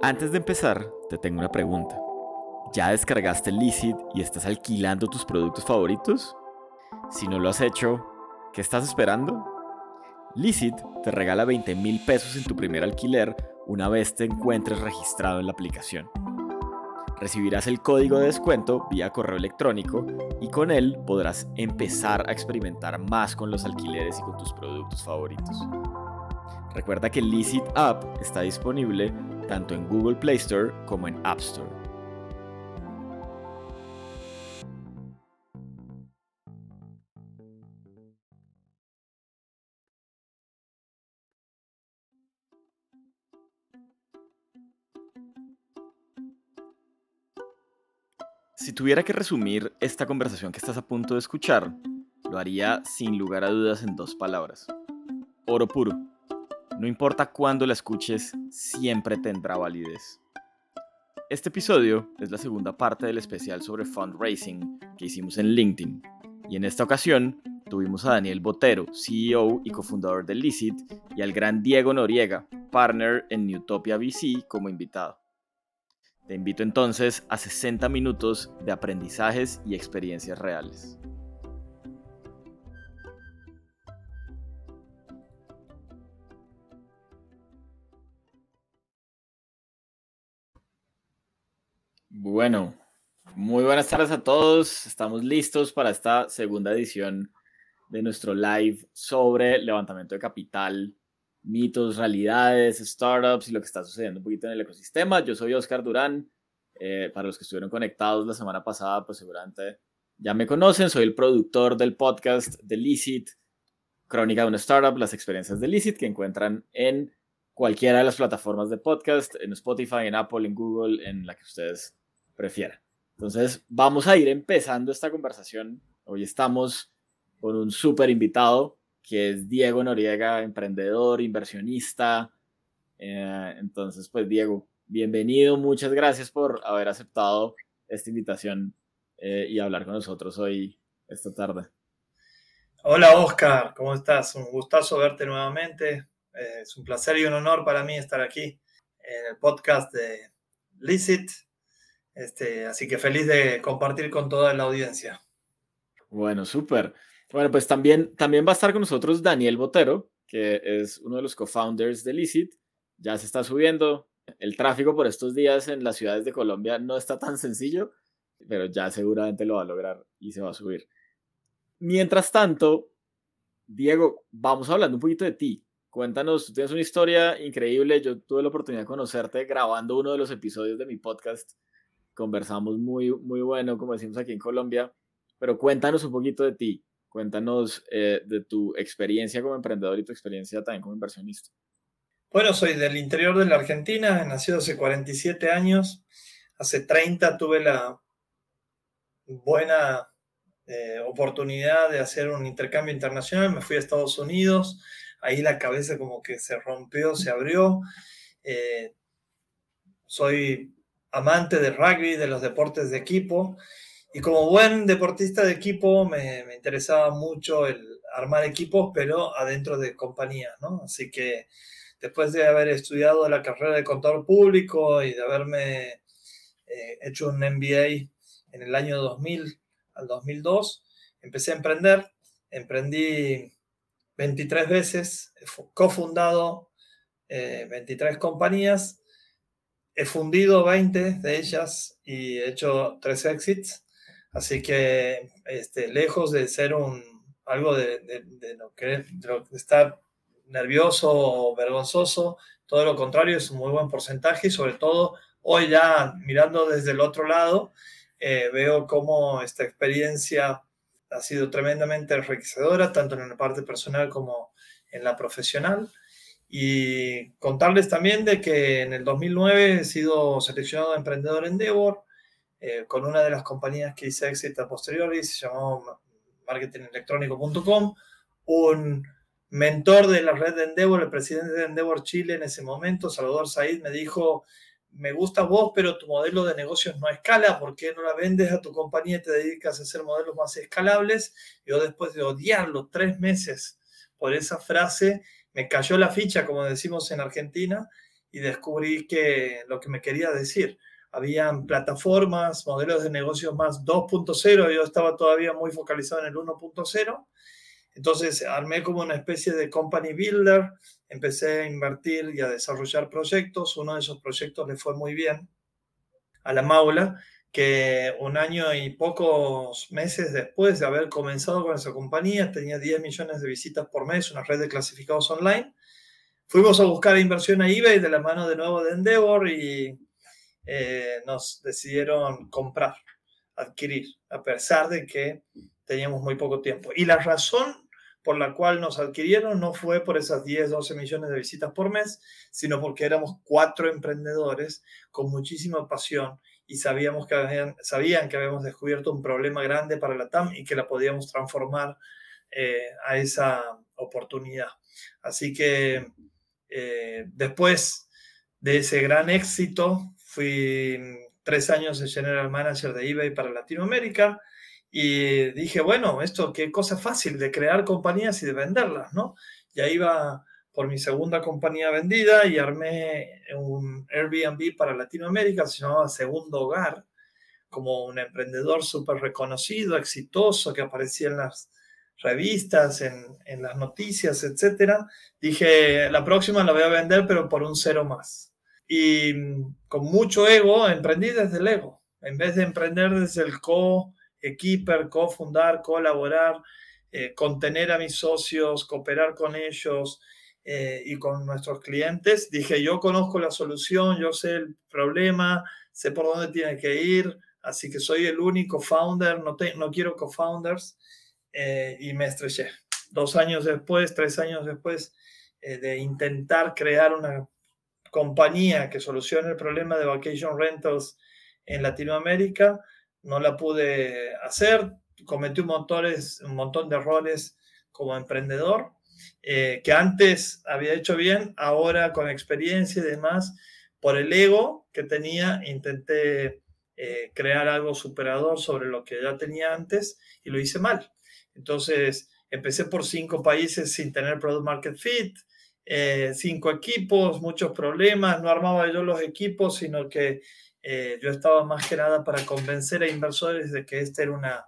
Antes de empezar, te tengo una pregunta. ¿Ya descargaste Licit y estás alquilando tus productos favoritos? Si no lo has hecho, ¿qué estás esperando? Licit te regala 20 mil pesos en tu primer alquiler una vez te encuentres registrado en la aplicación. Recibirás el código de descuento vía correo electrónico y con él podrás empezar a experimentar más con los alquileres y con tus productos favoritos. Recuerda que Licit App está disponible tanto en Google Play Store como en App Store. Si tuviera que resumir esta conversación que estás a punto de escuchar, lo haría sin lugar a dudas en dos palabras. Oro puro. No importa cuándo la escuches, siempre tendrá validez. Este episodio es la segunda parte del especial sobre fundraising que hicimos en LinkedIn. Y en esta ocasión tuvimos a Daniel Botero, CEO y cofundador de Licit, y al gran Diego Noriega, partner en Newtopia VC, como invitado. Te invito entonces a 60 minutos de aprendizajes y experiencias reales. Bueno, muy buenas tardes a todos. Estamos listos para esta segunda edición de nuestro live sobre levantamiento de capital, mitos, realidades, startups y lo que está sucediendo un poquito en el ecosistema. Yo soy Oscar Durán. Eh, para los que estuvieron conectados la semana pasada, pues seguramente ya me conocen. Soy el productor del podcast de Licit, Crónica de una Startup, las experiencias de Licit que encuentran en cualquiera de las plataformas de podcast, en Spotify, en Apple, en Google, en la que ustedes prefieran. Entonces, vamos a ir empezando esta conversación. Hoy estamos con un súper invitado que es Diego Noriega, emprendedor, inversionista. Eh, entonces, pues Diego, bienvenido, muchas gracias por haber aceptado esta invitación eh, y hablar con nosotros hoy, esta tarde. Hola Oscar, ¿cómo estás? Un gustazo verte nuevamente. Eh, es un placer y un honor para mí estar aquí en el podcast de Licit este, así que feliz de compartir con toda la audiencia. Bueno, súper. Bueno, pues también, también va a estar con nosotros Daniel Botero, que es uno de los co-founders de Licit. Ya se está subiendo. El tráfico por estos días en las ciudades de Colombia no está tan sencillo, pero ya seguramente lo va a lograr y se va a subir. Mientras tanto, Diego, vamos hablando un poquito de ti. Cuéntanos, tú tienes una historia increíble. Yo tuve la oportunidad de conocerte grabando uno de los episodios de mi podcast conversamos muy, muy bueno, como decimos aquí en Colombia, pero cuéntanos un poquito de ti, cuéntanos eh, de tu experiencia como emprendedor y tu experiencia también como inversionista. Bueno, soy del interior de la Argentina, nacido hace 47 años, hace 30 tuve la buena eh, oportunidad de hacer un intercambio internacional, me fui a Estados Unidos, ahí la cabeza como que se rompió, se abrió. Eh, soy amante del rugby, de los deportes de equipo. Y como buen deportista de equipo me, interesaba mucho el armar equipos, pero adentro de compañías, ¿no? Así que después de haber estudiado la carrera de contador público y de haberme eh, hecho un MBA en el año 2000 al 2002, empecé a emprender. Emprendí 23 veces, cofundado 23 eh, compañías he fundido 20 de ellas y he hecho tres exits, así que este, lejos de ser un, algo de, de, lo que, estar nervioso o vergonzoso, todo lo contrario, es un muy buen porcentaje y sobre todo hoy ya mirando desde el otro lado, eh, veo cómo esta experiencia ha sido tremendamente enriquecedora, tanto en la parte personal como en la profesional. Y contarles también de que en el 2009 he sido seleccionado emprendedor Endeavor eh, con una de las compañías que hice éxito a posteriori, se llamó marketingelectrónico.com. Un mentor de la red de Endeavor, el presidente de Endeavor Chile en ese momento, Salvador Said, me dijo, me gusta vos, pero tu modelo de negocios no escala, ¿por qué no la vendes a tu compañía y te dedicas a hacer modelos más escalables? Yo después de odiarlo tres meses por esa frase, me cayó la ficha, como decimos en Argentina, y descubrí que lo que me quería decir. Habían plataformas, modelos de negocio más 2.0, yo estaba todavía muy focalizado en el 1.0. Entonces armé como una especie de company builder, empecé a invertir y a desarrollar proyectos. Uno de esos proyectos le fue muy bien a la Maula, que un año y pocos meses después de haber comenzado con esa compañía, tenía 10 millones de visitas por mes, una red de clasificados online. Fuimos a buscar inversión a eBay de la mano de nuevo de Endeavor y eh, nos decidieron comprar, adquirir, a pesar de que teníamos muy poco tiempo. Y la razón por la cual nos adquirieron no fue por esas 10, 12 millones de visitas por mes, sino porque éramos cuatro emprendedores con muchísima pasión y sabíamos que habían, sabían que habíamos descubierto un problema grande para la TAM y que la podíamos transformar eh, a esa oportunidad. Así que eh, después de ese gran éxito, fui tres años de General Manager de eBay para Latinoamérica y dije, bueno, esto qué cosa fácil de crear compañías y de venderlas, ¿no? Ya iba por mi segunda compañía vendida y armé un Airbnb para Latinoamérica, se llamaba Segundo Hogar, como un emprendedor súper reconocido, exitoso, que aparecía en las revistas, en, en las noticias, etc. Dije, la próxima la voy a vender, pero por un cero más. Y con mucho ego, emprendí desde el ego. En vez de emprender desde el co-equiper, co-fundar, colaborar, eh, contener a mis socios, cooperar con ellos, eh, y con nuestros clientes. Dije, yo conozco la solución, yo sé el problema, sé por dónde tiene que ir, así que soy el único founder, no, no quiero co-founders eh, y me estreché. Dos años después, tres años después eh, de intentar crear una compañía que solucione el problema de vacation rentals en Latinoamérica, no la pude hacer, cometí un montón, un montón de errores como emprendedor eh, que antes había hecho bien, ahora con experiencia y demás, por el ego que tenía, intenté eh, crear algo superador sobre lo que ya tenía antes y lo hice mal. Entonces, empecé por cinco países sin tener product market fit, eh, cinco equipos, muchos problemas, no armaba yo los equipos, sino que yo estaba más que nada para convencer a inversores de que esta era una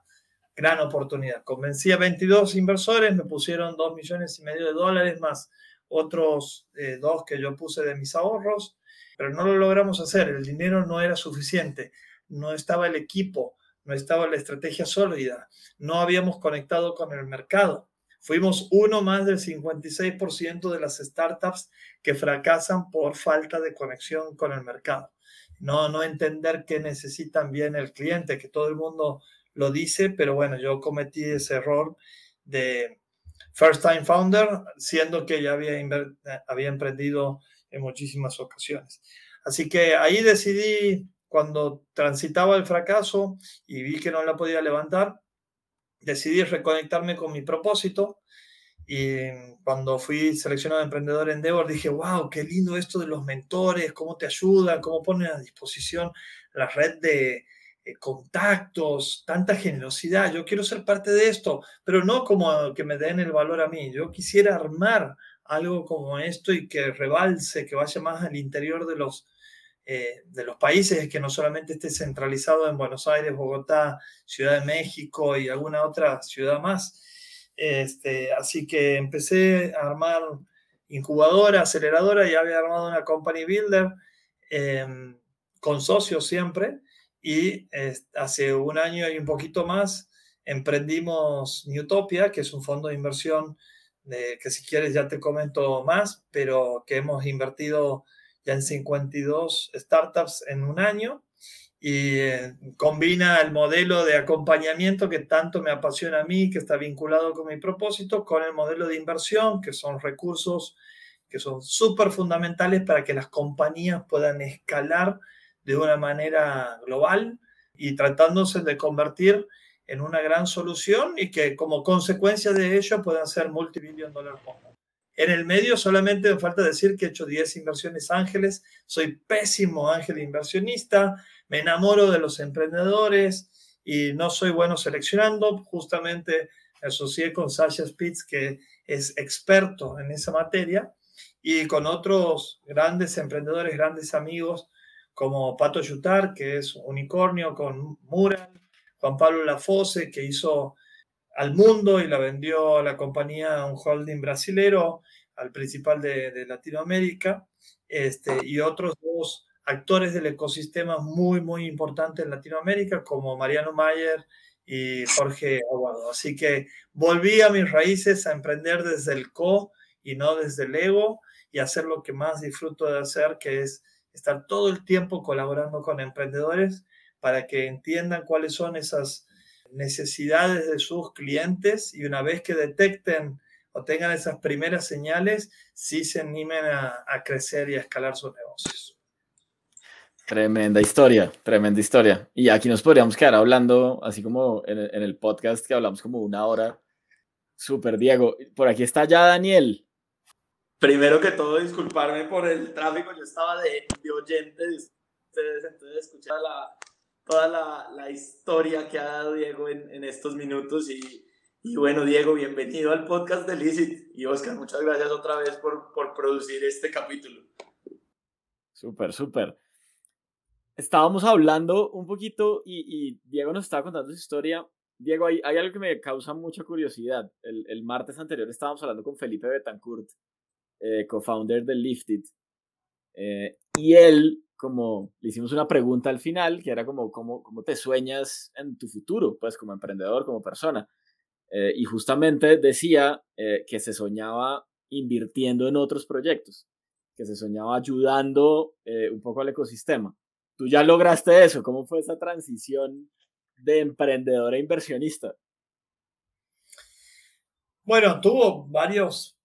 gran oportunidad. Convencí a 22 inversores, me pusieron 2 millones y medio de dólares más otros eh, dos que yo puse de mis ahorros, pero no lo logramos hacer. El dinero no era suficiente, no estaba el equipo, no estaba la estrategia sólida, no habíamos conectado con el mercado. Fuimos uno más del 56% de las startups que fracasan por falta de conexión con el mercado. No, no entender qué necesitan bien el cliente, que todo el mundo lo dice, pero bueno, yo cometí ese error de first time founder, siendo que ya había, había emprendido en muchísimas ocasiones. Así que ahí decidí, cuando transitaba el fracaso y vi que no la podía levantar, decidí reconectarme con mi propósito. Y cuando fui seleccionado emprendedor en Endeavor, dije, wow, qué lindo esto de los mentores, cómo te ayudan, cómo ponen a disposición la red de, contactos, tanta generosidad. Yo quiero ser parte de esto, pero no como que me den el valor a mí. Yo quisiera armar algo como esto y que rebalse, que vaya más al interior de los, eh, de los países, que no solamente esté centralizado en Buenos Aires, Bogotá, Ciudad de México y alguna otra ciudad más. Este, así que empecé a armar incubadora, aceleradora, ya había armado una company builder em, con socios siempre y hace un año y un poquito más emprendimos Newtopia, que es un fondo de inversión que si quieres ya te comento más, pero que hemos invertido ya en 52 startups en un año y eh, combina el modelo de acompañamiento que tanto me apasiona a mí, que está vinculado con mi propósito, con el modelo de inversión, que son recursos que son súper fundamentales para que las compañías puedan escalar de una manera global y tratándose de convertir en una gran solución y que como consecuencia de ello puedan ser multibillion fondos. En el medio solamente me falta decir que he hecho 10 inversiones ángeles, soy pésimo ángel inversionista, me enamoro de los emprendedores y no soy bueno seleccionando. Justamente me asocié con Sasha Spitz, que es experto en esa materia, y con otros grandes emprendedores, grandes amigos como Pato Yutar, que es unicornio con Mural, Juan Pablo Lafose, que hizo al mundo y la vendió a la compañía, un holding brasilero, al principal de, Latinoamérica, este, y otros dos actores del ecosistema muy, muy importantes en Latinoamérica, como Mariano Mayer y Jorge Aguado. Así que volví a mis raíces a emprender desde el co y no desde el ego y hacer lo que más disfruto de hacer, que es estar todo el tiempo colaborando con emprendedores para que entiendan cuáles son esas necesidades de sus clientes y una vez que detecten o tengan esas primeras señales, sí se animen a, crecer y a escalar sus negocios. Tremenda historia, tremenda historia. Y aquí nos podríamos quedar hablando, así como en, en el podcast que hablamos como una hora. Súper, Diego. Por aquí está ya Daniel. Primero que todo, disculparme por el tráfico. Yo estaba de, de oyente de ustedes, entonces escuchar la, toda la, historia que ha dado Diego en, en estos minutos. Y, bueno, Diego, bienvenido al podcast de Licit. Y Oscar, muchas gracias otra vez por, producir este capítulo. Súper, súper. Estábamos hablando un poquito y, Diego nos estaba contando su historia. Diego, hay, algo que me causa mucha curiosidad. El, martes anterior estábamos hablando con Felipe Betancourt, eh, co-founder de Lifted. Eh, y él como le hicimos una pregunta al final, que era como, ¿cómo, cómo te sueñas en tu futuro? Pues como emprendedor, como persona. Eh, y justamente decía eh, que se soñaba invirtiendo en otros proyectos, que se soñaba ayudando eh, un poco al ecosistema. Tú ya lograste eso. ¿Cómo fue esa transición de emprendedor a inversionista? Bueno, tuvo varios,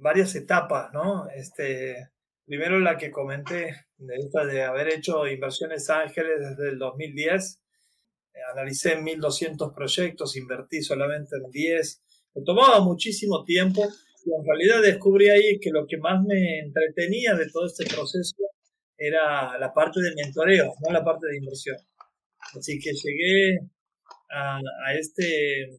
varias etapas, ¿no? Este, Primero la que comenté, de, esta de haber hecho inversiones ángeles desde el 2010. Eh, analicé 1.200 proyectos, invertí solamente en 10. Me tomaba muchísimo tiempo y en realidad descubrí ahí que lo que más me entretenía de todo este proceso era la parte de mentoreo, no la parte de inversión. Así que llegué a, a este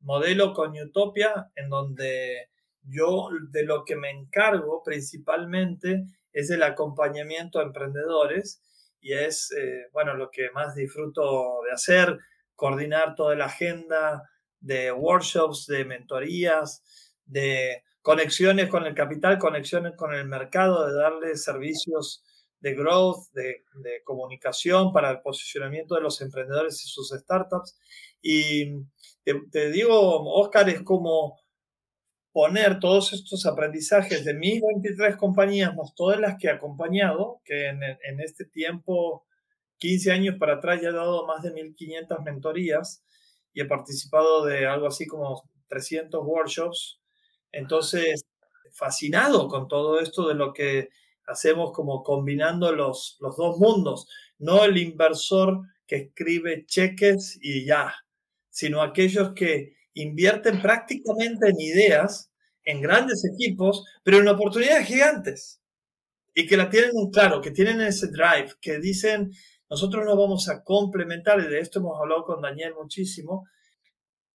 modelo con Utopia en donde yo de lo que me encargo principalmente es el acompañamiento a emprendedores y es, eh, bueno, lo que más disfruto de hacer, coordinar toda la agenda de workshops, de mentorías, de conexiones con el capital, conexiones con el mercado, de darle servicios de growth, de, comunicación para el posicionamiento de los emprendedores y sus startups. Y te, te digo, Oscar, es como poner todos estos aprendizajes de mis 23 compañías, más todas las que he acompañado, que en, en este tiempo, 15 años para atrás, ya he dado más de 1.500 mentorías y he participado de algo así como 300 workshops. Entonces, fascinado con todo esto de lo que hacemos como combinando los, los dos mundos, no el inversor que escribe cheques y ya, sino aquellos que invierten prácticamente en ideas, en grandes equipos, pero en oportunidades gigantes. Y que la tienen muy claro, que tienen ese drive, que dicen, nosotros nos vamos a complementar, y de esto hemos hablado con Daniel muchísimo,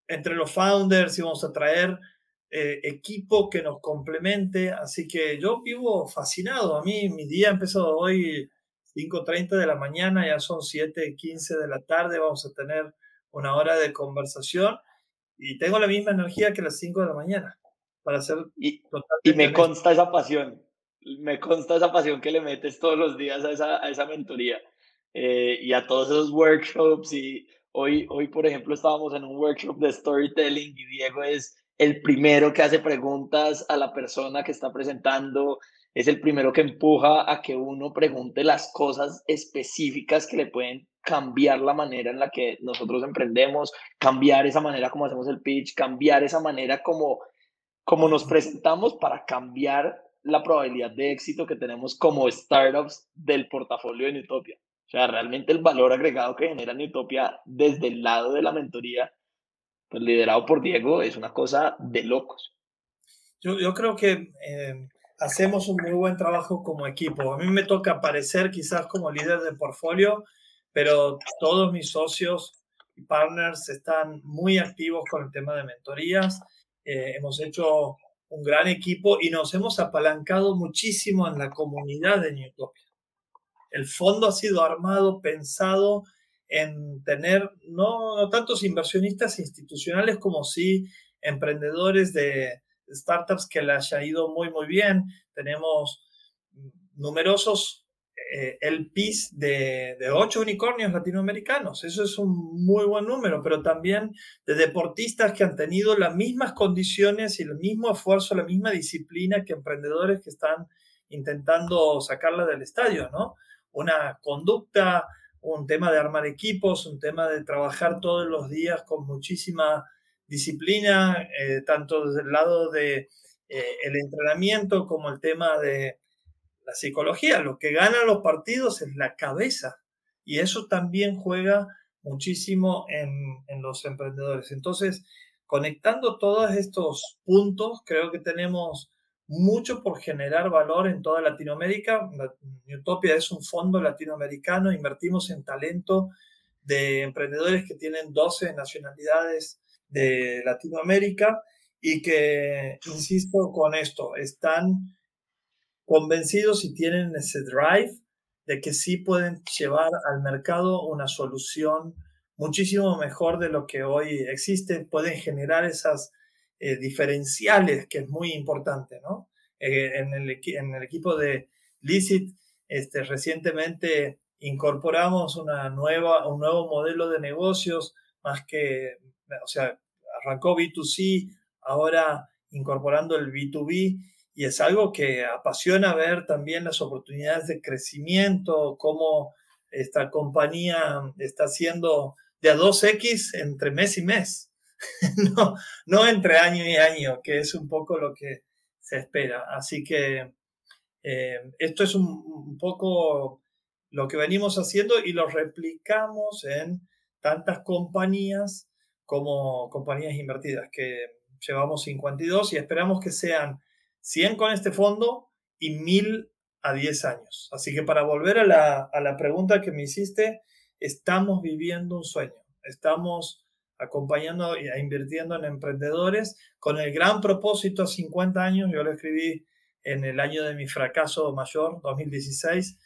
entre los founders y vamos a traer eh, equipo que nos complemente. Así que yo vivo fascinado. A mí mi día ha empezado hoy 5.30 de la mañana, ya son 7.15 de la tarde, vamos a tener una hora de conversación y tengo la misma energía que las 5 de la mañana para hacer... Y, y me consta esa pasión, me consta esa pasión que le metes todos los días a esa, a esa mentoría eh, y a todos esos workshops y hoy, hoy, por ejemplo, estábamos en un workshop de storytelling y Diego es el primero que hace preguntas a la persona que está presentando, es el primero que empuja a que uno pregunte las cosas específicas que le pueden cambiar la manera en la que nosotros emprendemos, cambiar esa manera como hacemos el pitch, cambiar esa manera como, como nos presentamos para cambiar la probabilidad de éxito que tenemos como startups del portafolio de Utopia. O sea, realmente el valor agregado que genera Utopia desde el lado de la mentoría, pues liderado por Diego, es una cosa de locos. Yo, yo creo que eh, hacemos un muy buen trabajo como equipo. A mí me toca aparecer quizás como líder de portfolio, pero todos mis socios y partners están muy activos con el tema de mentorías. Eh, hemos hecho un gran equipo y nos hemos apalancado muchísimo en la comunidad de Newtopia. El fondo ha sido armado, pensado en tener no, no tantos inversionistas institucionales como sí emprendedores de startups que le haya ido muy, muy bien. Tenemos numerosos eh, el PIS de, de, ocho unicornios latinoamericanos. Eso es un muy buen número, pero también de deportistas que han tenido las mismas condiciones y el mismo esfuerzo, la misma disciplina que emprendedores que están intentando sacarla del estadio, ¿no? Una conducta, un tema de armar equipos, un tema de trabajar todos los días con muchísima disciplina, eh, tanto desde el lado de eh, el entrenamiento como el tema de la psicología. Lo que gana los partidos es la cabeza y eso también juega muchísimo en, en los emprendedores. Entonces, conectando todos estos puntos, creo que tenemos mucho por generar valor en toda Latinoamérica. Utopia es un fondo latinoamericano, invertimos en talento de emprendedores que tienen 12 nacionalidades de Latinoamérica y que, insisto con esto, están convencidos y tienen ese drive de que sí pueden llevar al mercado una solución muchísimo mejor de lo que hoy existe, pueden generar esas eh, diferenciales, que es muy importante, ¿no? Eh, en, el, en, el, equipo de Licit, este, recientemente incorporamos una nueva, un nuevo modelo de negocios, más que, o sea, arrancó B2C, ahora incorporando el B2B, y es algo que apasiona ver también las oportunidades de crecimiento, cómo esta compañía está haciendo de a 2X entre mes y mes, no, no entre año y año, que es un poco lo que se espera. Así que eh, esto es un, un, poco lo que venimos haciendo y lo replicamos en tantas compañías como compañías invertidas, que llevamos 52 y esperamos que sean 100 con este fondo y 1000 a 10 años. Así que para volver a la, a la pregunta que me hiciste, estamos viviendo un sueño. Estamos acompañando e invirtiendo en emprendedores con el gran propósito a 50 años. Yo lo escribí en el año de mi fracaso mayor, 2016.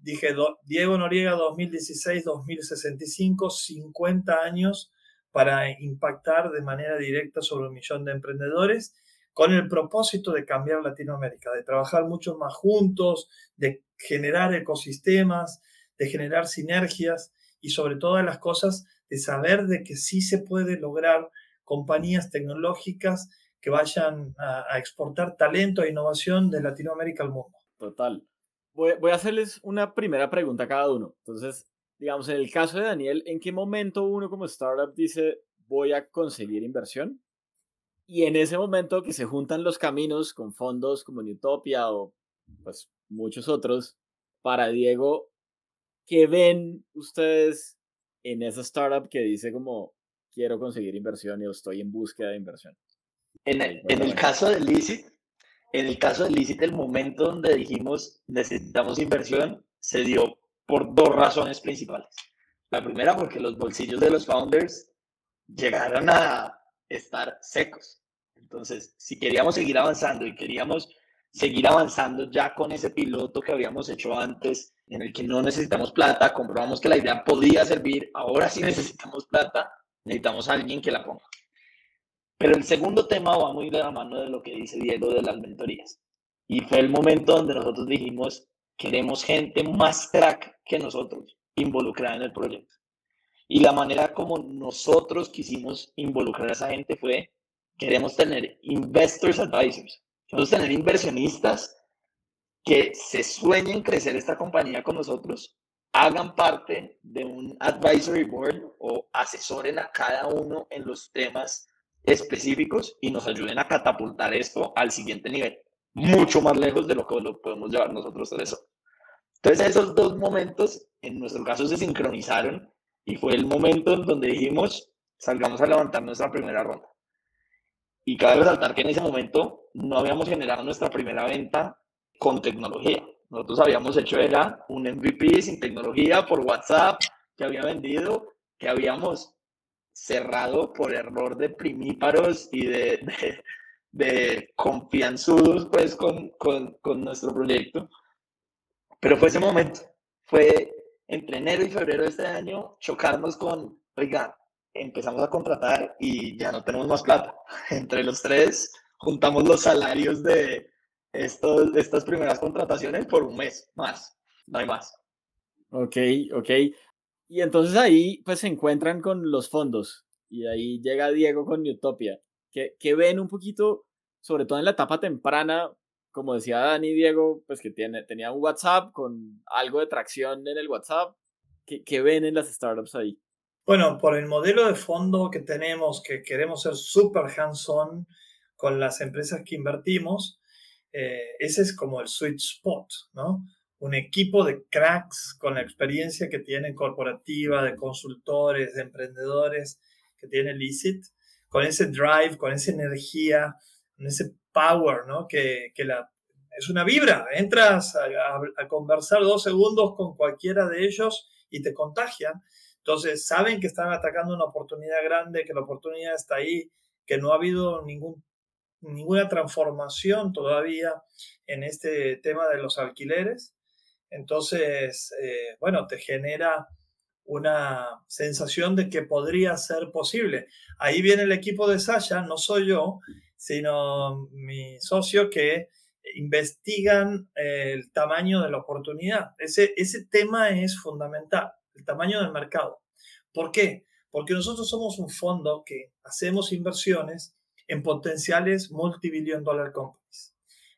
Dije, Diego Noriega 2016-2065, 50 años para impactar de manera directa sobre un millón de emprendedores con el propósito de cambiar Latinoamérica, de trabajar mucho más juntos, de generar ecosistemas, de generar sinergias y sobre todas las cosas de saber de que sí se puede lograr compañías tecnológicas que vayan a, exportar talento e innovación de Latinoamérica al mundo. Total. Voy, voy, a hacerles una primera pregunta a cada uno. Entonces, digamos, en el caso de Daniel, ¿en qué momento uno como startup dice voy a conseguir inversión? Y en ese momento que se juntan los caminos con fondos como Utopia o pues muchos otros, para Diego, ¿qué ven ustedes en esa startup que dice como quiero conseguir inversión y estoy en búsqueda de inversión? En el, en el caso de Licit, en el caso de Licit, el momento donde dijimos necesitamos inversión se dio por dos razones principales. La primera, porque los bolsillos de los founders llegaron a, estar secos. Entonces, si queríamos seguir avanzando y queríamos seguir avanzando ya con ese piloto que habíamos hecho antes, en el que no necesitamos plata, comprobamos que la idea podía servir, ahora sí necesitamos plata, necesitamos a alguien que la ponga. Pero el segundo tema va muy de la mano de lo que dice Diego de las mentorías. Y fue el momento donde nosotros dijimos, queremos gente más crack que nosotros involucrada en el proyecto. Y la manera como nosotros quisimos involucrar a esa gente fue, queremos tener investors advisors, queremos tener inversionistas que se sueñen crecer esta compañía con nosotros, hagan parte de un advisory board o asesoren a cada uno en los temas específicos y nos ayuden a catapultar esto al siguiente nivel, mucho más lejos de lo que lo podemos llevar nosotros eso. Entonces esos dos momentos en nuestro caso se sincronizaron y fue el momento en donde dijimos, salgamos a levantar nuestra primera ronda. Y cabe resaltar que en ese momento no habíamos generado nuestra primera venta con tecnología. Nosotros habíamos hecho era un MVP sin tecnología por WhatsApp que había vendido, que habíamos cerrado por error de primíparos y de confianzudos pues con, con, con nuestro proyecto. Pero fue ese momento, fue entre enero y febrero de este año chocarnos con, oiga, empezamos a contratar y ya no tenemos más plata. Entre los tres juntamos los salarios de estos, estas primeras contrataciones por un mes más, no hay más. Ok, ok. Y entonces ahí pues se encuentran con los fondos y ahí llega Diego con Utopia, que ven un poquito, sobre todo en la etapa temprana, como decía Dani Diego, pues que tiene, tenía un WhatsApp con algo de tracción en el WhatsApp, que ven en las startups ahí. Bueno, por el modelo de fondo que tenemos, que queremos ser súper hands-on con las empresas que invertimos, eh, ese es como el sweet spot, ¿no? Un equipo de cracks con la experiencia que tienen corporativa, de consultores, de emprendedores que tiene Licit, con ese drive, con esa energía, con ese power, ¿no? Que, que la, es una vibra. Entras a, a, conversar dos segundos con cualquiera de ellos y te contagian. Entonces, saben que están atacando una oportunidad grande, que la oportunidad está ahí, que no ha habido ningún ninguna transformación todavía en este tema de los alquileres. Entonces, eh, bueno, te genera una sensación de que podría ser posible. Ahí viene el equipo de Sasha, no soy yo, sino mi socio que investigan el tamaño de la oportunidad. Ese, ese tema es fundamental, el tamaño del mercado. ¿Por qué? Porque nosotros somos un fondo que hacemos inversiones en potenciales multibillion dollar companies.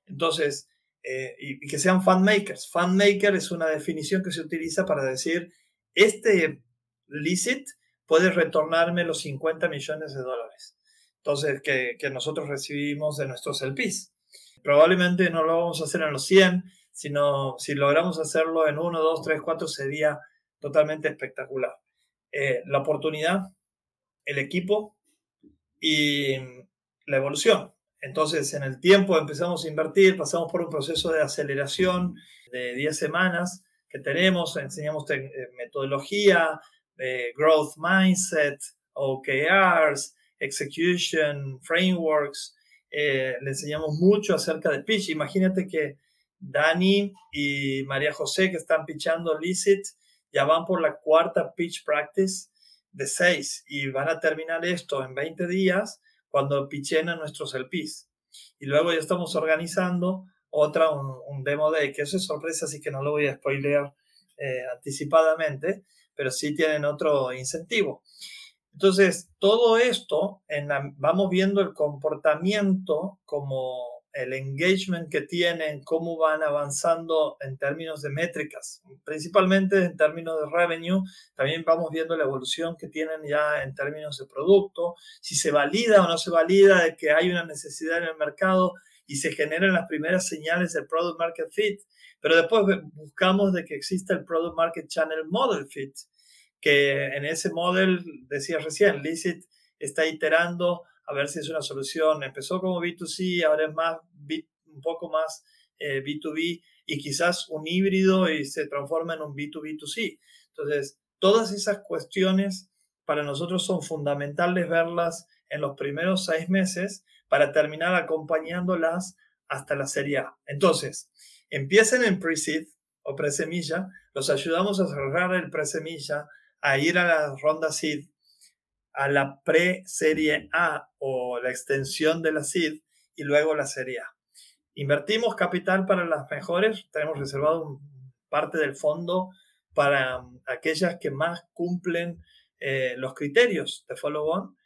Entonces, eh, y, que sean fan makers. Fan maker es una definición que se utiliza para decir, este licit puede retornarme los 50 millones de dólares. Entonces, que, que nosotros recibimos de nuestros LPs. Probablemente no lo vamos a hacer en los 100, sino si logramos hacerlo en 1, 2, 3, 4 sería totalmente espectacular. Eh, la oportunidad, el equipo y la evolución. Entonces, en el tiempo empezamos a invertir, pasamos por un proceso de aceleración de 10 semanas que tenemos, enseñamos eh, metodología, eh, growth mindset, OKRs, execution, frameworks, eh, le enseñamos mucho acerca de pitch. Imagínate que Dani y María José, que están pitchando Licit, ya van por la cuarta pitch practice de 6 y van a terminar esto en 20 días cuando pichen a nuestros LPs. Y luego ya estamos organizando otra, un, demo day, que eso es sorpresa, así que no lo voy a spoilear eh, anticipadamente, pero sí tienen otro incentivo. Entonces, todo esto, en vamos viendo el comportamiento como el engagement que tienen, cómo van avanzando en términos de métricas, principalmente en términos de revenue. También vamos viendo la evolución que tienen ya en términos de producto, si se valida o no se valida de que hay una necesidad en el mercado y se generan las primeras señales del product market fit. Pero después buscamos de que exista el product market channel model fit, que en ese model, decía recién, Licit está iterando a ver si es una solución. Empezó como B2C, ahora es más un poco más eh, B2B y quizás un híbrido y se transforma en un B2B2C. Entonces, todas esas cuestiones para nosotros son fundamentales verlas en los primeros seis meses para terminar acompañándolas hasta la serie A. Entonces, empiecen en pre-seed o pre-semilla, los ayudamos a cerrar el pre-semilla, a ir a la ronda seed a la pre-serie A o la extensión de la SID y luego la serie A. Invertimos capital para las mejores, tenemos reservado parte del fondo para um, aquellas que más cumplen eh, los criterios de follow-on,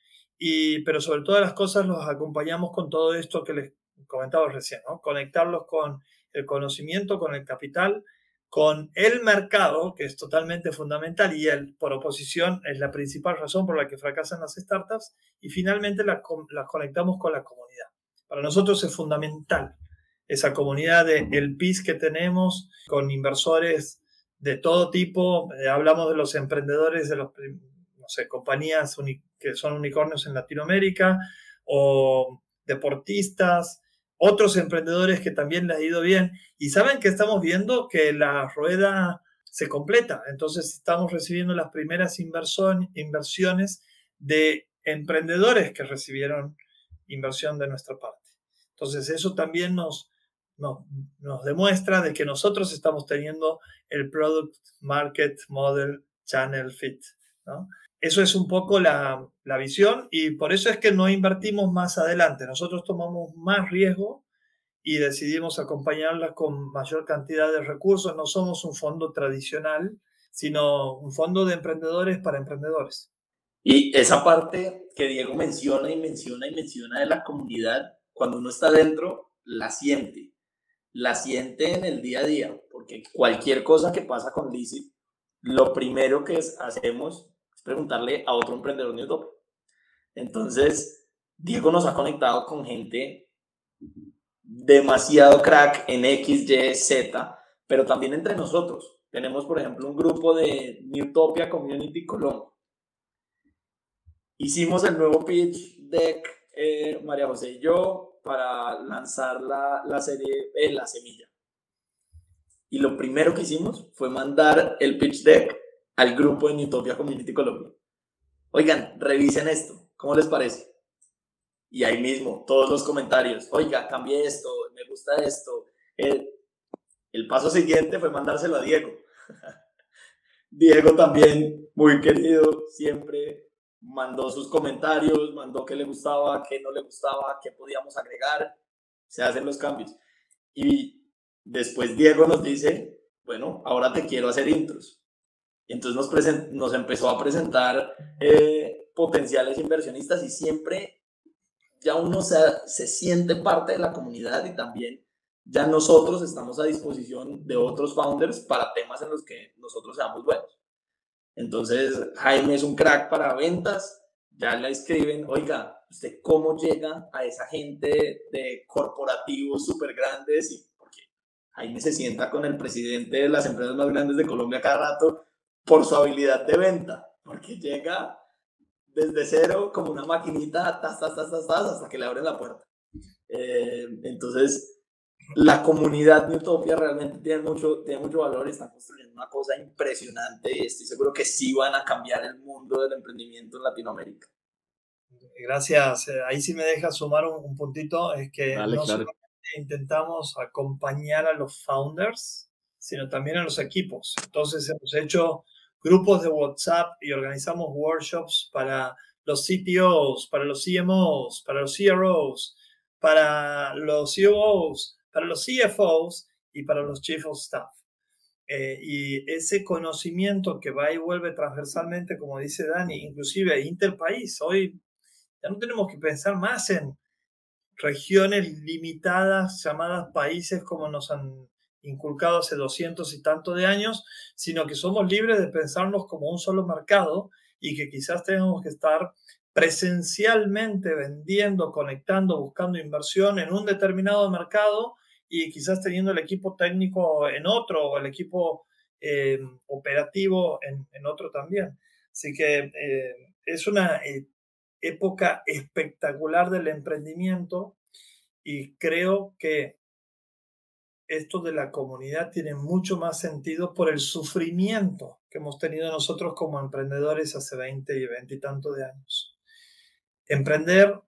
y, pero sobre todas las cosas los acompañamos con todo esto que les comentaba recién, ¿no? conectarlos con el conocimiento, con el capital, con el mercado, que es totalmente fundamental y él, por oposición, es la principal razón por la que fracasan las startups, y finalmente las la conectamos con la comunidad. Para nosotros es fundamental esa comunidad de el PIS que tenemos con inversores de todo tipo. Eh, hablamos de los emprendedores de los, sé, compañías que son unicornios en Latinoamérica o deportistas, otros emprendedores que también les ha ido bien y saben que estamos viendo que la rueda se completa. Entonces estamos recibiendo las primeras inversiones de emprendedores que recibieron inversión de nuestra parte. Entonces eso también nos, nos, nos demuestra de que nosotros estamos teniendo el Product Market Model Channel Fit. ¿no? Eso es un poco la, la, visión y por eso es que no invertimos más adelante. Nosotros tomamos más riesgo y decidimos acompañarla con mayor cantidad de recursos. No somos un fondo tradicional, sino un fondo de emprendedores para emprendedores. Y esa parte que Diego menciona y menciona y menciona de la comunidad, cuando uno está dentro, la siente. La siente en el día a día, porque cualquier cosa que pasa con Lizzie, lo primero que hacemos preguntarle a otro emprendedor de YouTube. Entonces, Diego nos ha conectado con gente demasiado crack en X, Y, Z, pero también entre nosotros. Tenemos, por ejemplo, un grupo de Newtopia Community Colombia. Hicimos el nuevo pitch deck, eh, María José y yo, para lanzar la, la serie en La Semilla. Y lo primero que hicimos fue mandar el pitch deck al grupo de Newtopia Community Colombia. Oigan, revisen esto, ¿cómo les parece? y ahí mismo todos los comentarios, oiga, cambié esto, me gusta esto. El, el paso siguiente fue mandárselo a Diego. Diego también, muy querido, siempre mandó sus comentarios, mandó qué le gustaba, qué no le gustaba, qué podíamos agregar, se hacen los cambios. Y después Diego nos dice, bueno, ahora te quiero hacer intros. Entonces nos, nos empezó a presentar eh, potenciales inversionistas y siempre ya uno se, se siente parte de la comunidad y también ya nosotros estamos a disposición de otros founders para temas en los que nosotros seamos buenos. Entonces, Jaime es un crack para ventas, ya le escriben, oiga, ¿usted cómo llega a esa gente de corporativos súper grandes? Y porque Jaime se sienta con el presidente de las empresas más grandes de Colombia cada rato por su habilidad de venta, porque llega desde cero como una maquinita, tas, tas, tas, tas, hasta que le abren la puerta. Eh, entonces, la comunidad de Utopia realmente tiene mucho, tiene mucho valor y están construyendo una cosa impresionante y estoy seguro que sí van a cambiar el mundo del emprendimiento en Latinoamérica. Gracias. Eh, ahí sí me deja sumar un, puntito, es que no solamente intentamos acompañar a los founders, sino también a los equipos. Entonces hemos hecho grupos de WhatsApp y organizamos workshops para los CTOs, para los CMOs, para los CROs, para los COOs, para los CFOs y para los Chief of Staff. Eh, y ese conocimiento que va y vuelve transversalmente, como dice Dani, inclusive interpaís. Hoy ya no tenemos que pensar más en regiones limitadas llamadas países como nos han inculcado hace doscientos y tanto de años, sino que somos libres de pensarnos como un solo mercado y que quizás tenemos que estar presencialmente vendiendo, conectando, buscando inversión en un determinado mercado y quizás teniendo el equipo técnico en otro o el equipo eh, operativo en, otro también. Así que eh, es una eh, época espectacular del emprendimiento y creo que esto de la comunidad tiene mucho más sentido por el sufrimiento que hemos tenido nosotros como emprendedores hace 20 y 20 y tanto de años. Emprender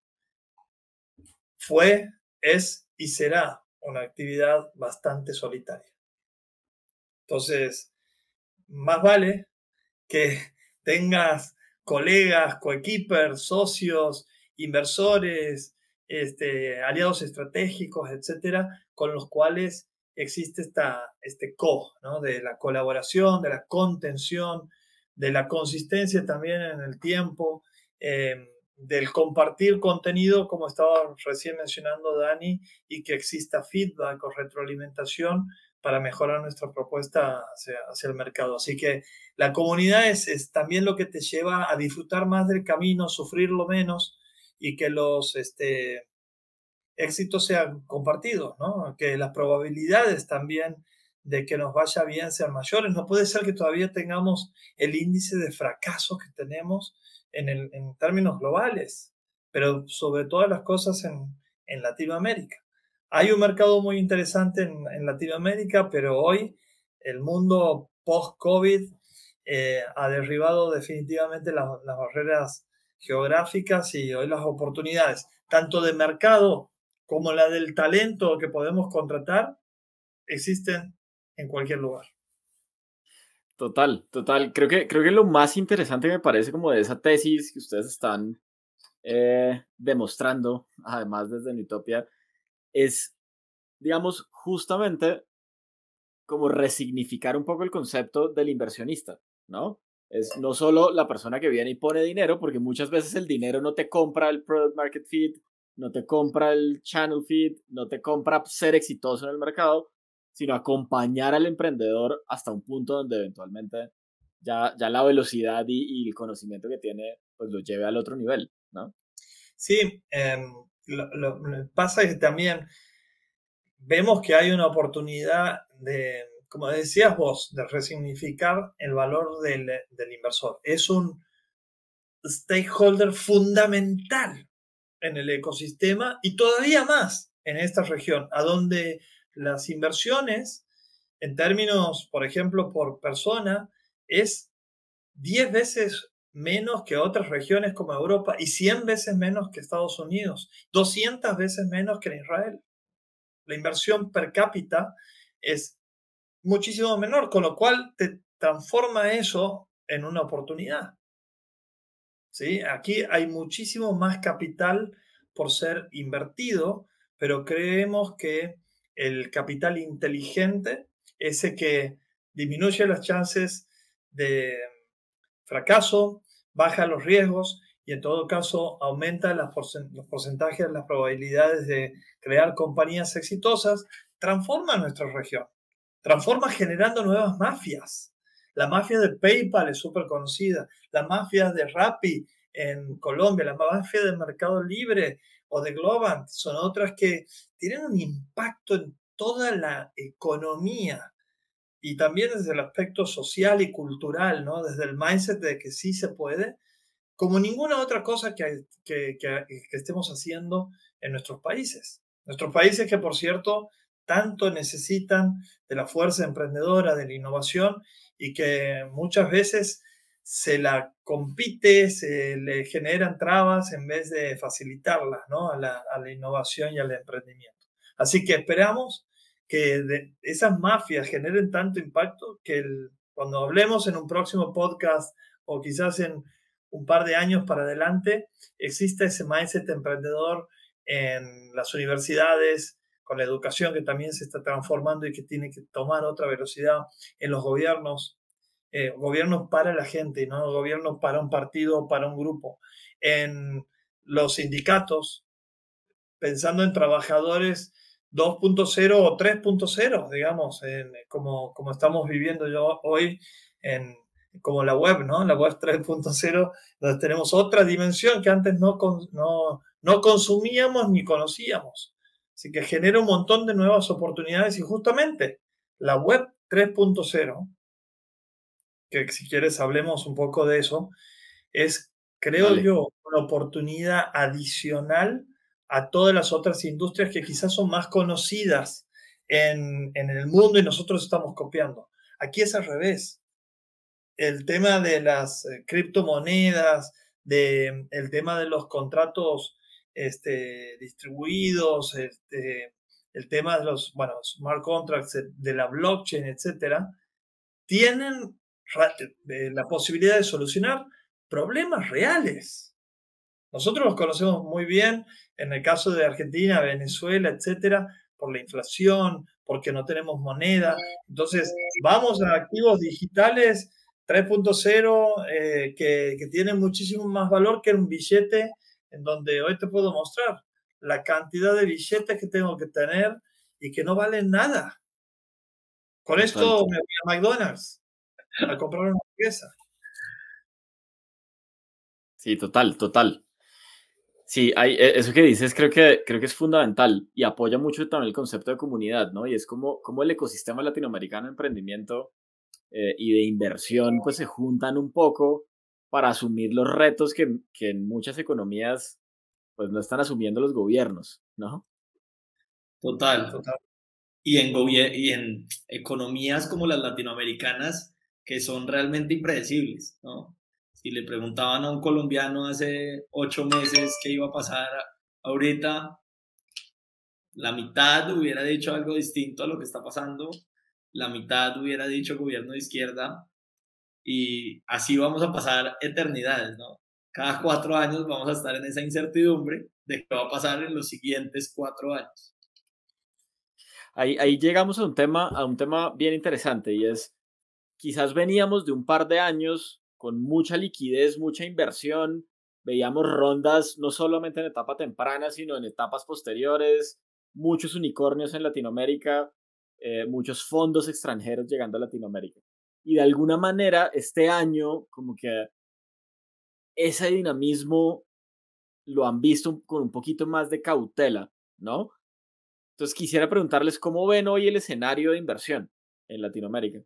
fue, es y será una actividad bastante solitaria. Entonces, más vale que tengas colegas, coequippers, socios, inversores, este, aliados estratégicos, etcétera, con los cuales existe esta, este co, ¿no? de la colaboración, de la contención, de la consistencia también en el tiempo, em, del compartir contenido, como estaba recién mencionando Dani, y que exista feedback o retroalimentación para mejorar nuestra propuesta hacia, el mercado. Así que la comunidad es, es, también lo que te lleva a disfrutar más del camino, sufrirlo menos y que los, este, éxitos sean compartidos, ¿no? Que las probabilidades también de que nos vaya bien sean mayores. No puede ser que todavía tengamos el índice de fracaso que tenemos en, el, en términos globales, pero sobre todas las cosas en, en Latinoamérica. Hay un mercado muy interesante en, en Latinoamérica, pero hoy el mundo post-COVID eh, ha derribado definitivamente las, las barreras geográficas y hoy las oportunidades, tanto de mercado como la del talento que podemos contratar existen en cualquier lugar. Total, total. Creo que, creo que lo más interesante me parece como de esa tesis que ustedes están eh, demostrando, además desde Nutopia, es, digamos, justamente como resignificar un poco el concepto del inversionista, ¿no? Es no solo la persona que viene y pone dinero, porque muchas veces el dinero no te compra el product market fit, no te compra el channel feed, no te compra ser exitoso en el mercado, sino acompañar al emprendedor hasta un punto donde eventualmente ya, ya la velocidad y, el conocimiento que tiene pues lo lleve al otro nivel, ¿no? Sí, em, lo, lo, pasa que también vemos que hay una oportunidad de, como decías vos, de resignificar el valor del, del inversor. Es un stakeholder fundamental en el ecosistema y todavía más en esta región, a donde las inversiones, en términos, por ejemplo, por persona, es 10 veces menos que otras regiones como Europa y 100 veces menos que Estados Unidos, 200 veces menos que en Israel. La inversión per cápita es muchísimo menor, con lo cual te transforma eso en una oportunidad. ¿Sí? Aquí hay muchísimo más capital por ser invertido, pero creemos que el capital inteligente, ese que disminuye las chances de fracaso, baja los riesgos y en todo caso aumenta los porcentajes, las probabilidades de crear compañías exitosas, transforma nuestra región, transforma generando nuevas mafias. La mafia de PayPal es súper conocida, la mafia de Rappi en Colombia, la mafia del Mercado Libre o de Globant son otras que tienen un impacto en toda la economía y también desde el aspecto social y cultural, ¿no? desde el mindset de que sí se puede, como ninguna otra cosa que, que, que, que estemos haciendo en nuestros países. Nuestros países que, por cierto, tanto necesitan de la fuerza emprendedora, de la innovación y que muchas veces se la compite, se le generan trabas en vez de facilitarlas ¿no? a, la, a la innovación y al emprendimiento. Así que esperamos que esas mafias generen tanto impacto que cuando hablemos en un próximo podcast o quizás en un par de años para adelante, exista ese mindset emprendedor en las universidades, con la educación que también se está transformando y que tiene que tomar otra velocidad en los gobiernos, eh, gobiernos para la gente, no gobiernos para un partido o para un grupo, en los sindicatos, pensando en trabajadores 2.0 o 3.0, digamos, en, como, como estamos viviendo yo hoy en, como la web, ¿no? La web 3.0, donde tenemos otra dimensión que antes no, no, no consumíamos ni conocíamos. Así que genera un montón de nuevas oportunidades y justamente la web 3.0, que si quieres hablemos un poco de eso, es, creo yo, una oportunidad adicional a todas las otras industrias que quizás son más conocidas en, en el mundo y nosotros estamos copiando. Aquí es al revés el tema de las eh, criptomonedas, de, el tema de los contratos este, distribuidos, este, el tema de los bueno, smart contracts, de la blockchain, etcétera, tienen eh, la posibilidad de solucionar problemas reales. Nosotros los conocemos muy bien en el caso de Argentina, Venezuela, etcétera, por la inflación, porque no tenemos moneda. Entonces, vamos a activos digitales 3.0 eh, que, que tiene muchísimo más valor que un billete en donde hoy te puedo mostrar la cantidad de billetes que tengo que tener y que no valen nada. Con esto me voy a McDonald's a comprar una hamburguesa. Sí, total, total. Sí, hay, e, eso que dices creo que, creo que es fundamental y apoya mucho también el concepto de comunidad, ¿no? Y es como, como el ecosistema latinoamericano de emprendimiento eh, y de inversión pues se juntan un poco para asumir los retos que, que en muchas economías pues no están asumiendo los gobiernos, ¿no? Total, total. Y en, y en economías como las latinoamericanas que son realmente impredecibles, ¿no? Si le preguntaban a un colombiano hace ocho meses qué iba a pasar ahorita, La mitad hubiera dicho algo distinto a lo que está pasando, la mitad hubiera dicho gobierno de izquierda y así vamos a pasar eternidades, ¿no? Cada cuatro años vamos a estar en esa incertidumbre de qué va a pasar en los siguientes cuatro años. Ahí, ahí llegamos a un, tema, a un tema bien interesante y es, quizás veníamos de un par de años con mucha liquidez, mucha inversión, veíamos rondas no solamente en etapa temprana, sino en etapas posteriores, muchos unicornios en Latinoamérica, eh, muchos fondos extranjeros llegando a Latinoamérica. Y de alguna manera, este año, como que ese dinamismo lo han visto con un poquito más de cautela, ¿no? Entonces quisiera preguntarles cómo ven hoy el escenario de inversión en Latinoamérica.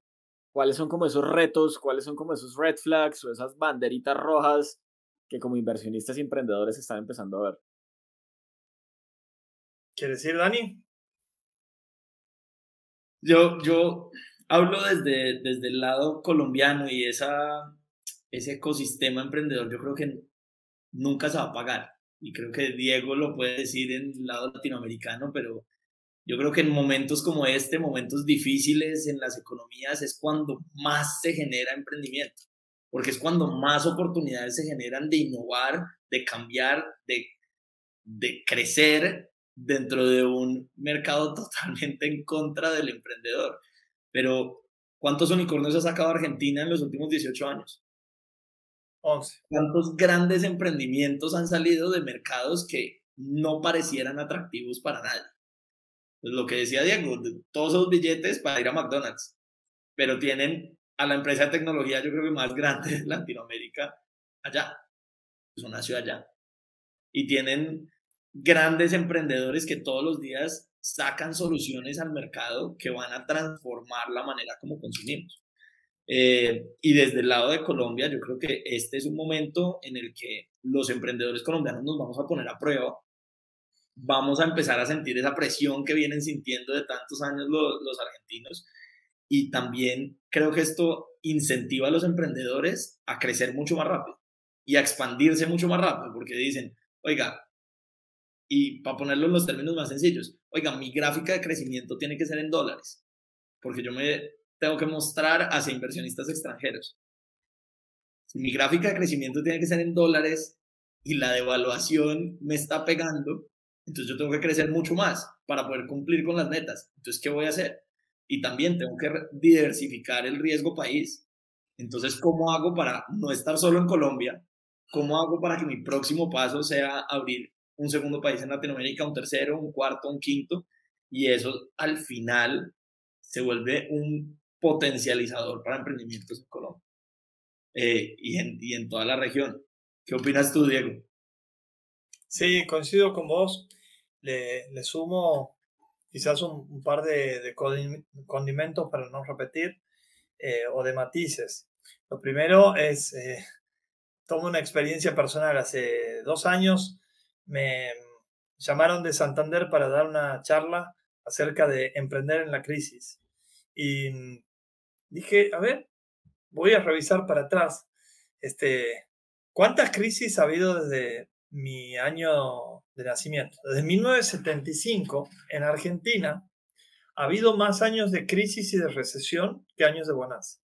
¿Cuáles son como esos retos, cuáles son como esos red flags o esas banderitas rojas que como inversionistas y emprendedores están empezando a ver? ¿Quieres decir, Dani? Yo, yo hablo desde, desde el lado colombiano y esa, ese ecosistema emprendedor, yo creo que nunca se va a pagar. Y creo que Diego lo puede decir en el lado latinoamericano, pero yo creo que en momentos como este, momentos difíciles en las economías, es cuando más se genera emprendimiento, porque es cuando más oportunidades se generan de innovar, de cambiar, de, de crecer dentro de un mercado totalmente en contra del emprendedor. Pero, ¿cuántos unicornios ha sacado Argentina en los últimos 18 años? 11. ¿Cuántos grandes emprendimientos han salido de mercados que no parecieran atractivos para nadie? Pues lo que decía Diego, todos esos billetes para ir a McDonald's, pero tienen a la empresa de tecnología, yo creo que más grande de Latinoamérica, allá. Es una ciudad allá. Y tienen grandes emprendedores que todos los días sacan soluciones al mercado que van a transformar la manera como consumimos. Eh, y desde el lado de Colombia, yo creo que este es un momento en el que los emprendedores colombianos nos vamos a poner a prueba. Vamos a empezar a sentir esa presión que vienen sintiendo de tantos años los, los argentinos. Y también creo que esto incentiva a los emprendedores a crecer mucho más rápido y a expandirse mucho más rápido, porque dicen, oiga, y para ponerlo en los términos más sencillos, oiga, mi gráfica de crecimiento tiene que ser en dólares, porque yo me tengo que mostrar hacia inversionistas extranjeros. Si mi gráfica de crecimiento tiene que ser en dólares y la devaluación me está pegando, entonces yo tengo que crecer mucho más para poder cumplir con las metas. Entonces, ¿qué voy a hacer? Y también tengo que diversificar el riesgo país. Entonces, ¿cómo hago para no estar solo en Colombia? ¿Cómo hago para que mi próximo paso sea abrir un segundo país en Latinoamérica, un tercero, un cuarto, un quinto, y eso al final se vuelve un potencializador para emprendimientos en Colombia eh, y, en, y, en, toda la región. ¿Qué opinas tú, Diego? Sí, coincido con vos. Le, le sumo quizás un, par de, condimentos para no repetir eh, o de matices. Lo primero es, eh, tomo una experiencia personal. Hace dos años me llamaron de Santander para dar una charla acerca de emprender en la crisis. Y dije, a ver, voy a revisar para atrás. Este, ¿Cuántas crisis ha habido desde mi año de nacimiento? Desde 1975, en Argentina, ha habido más años de crisis y de recesión que años de bonanza.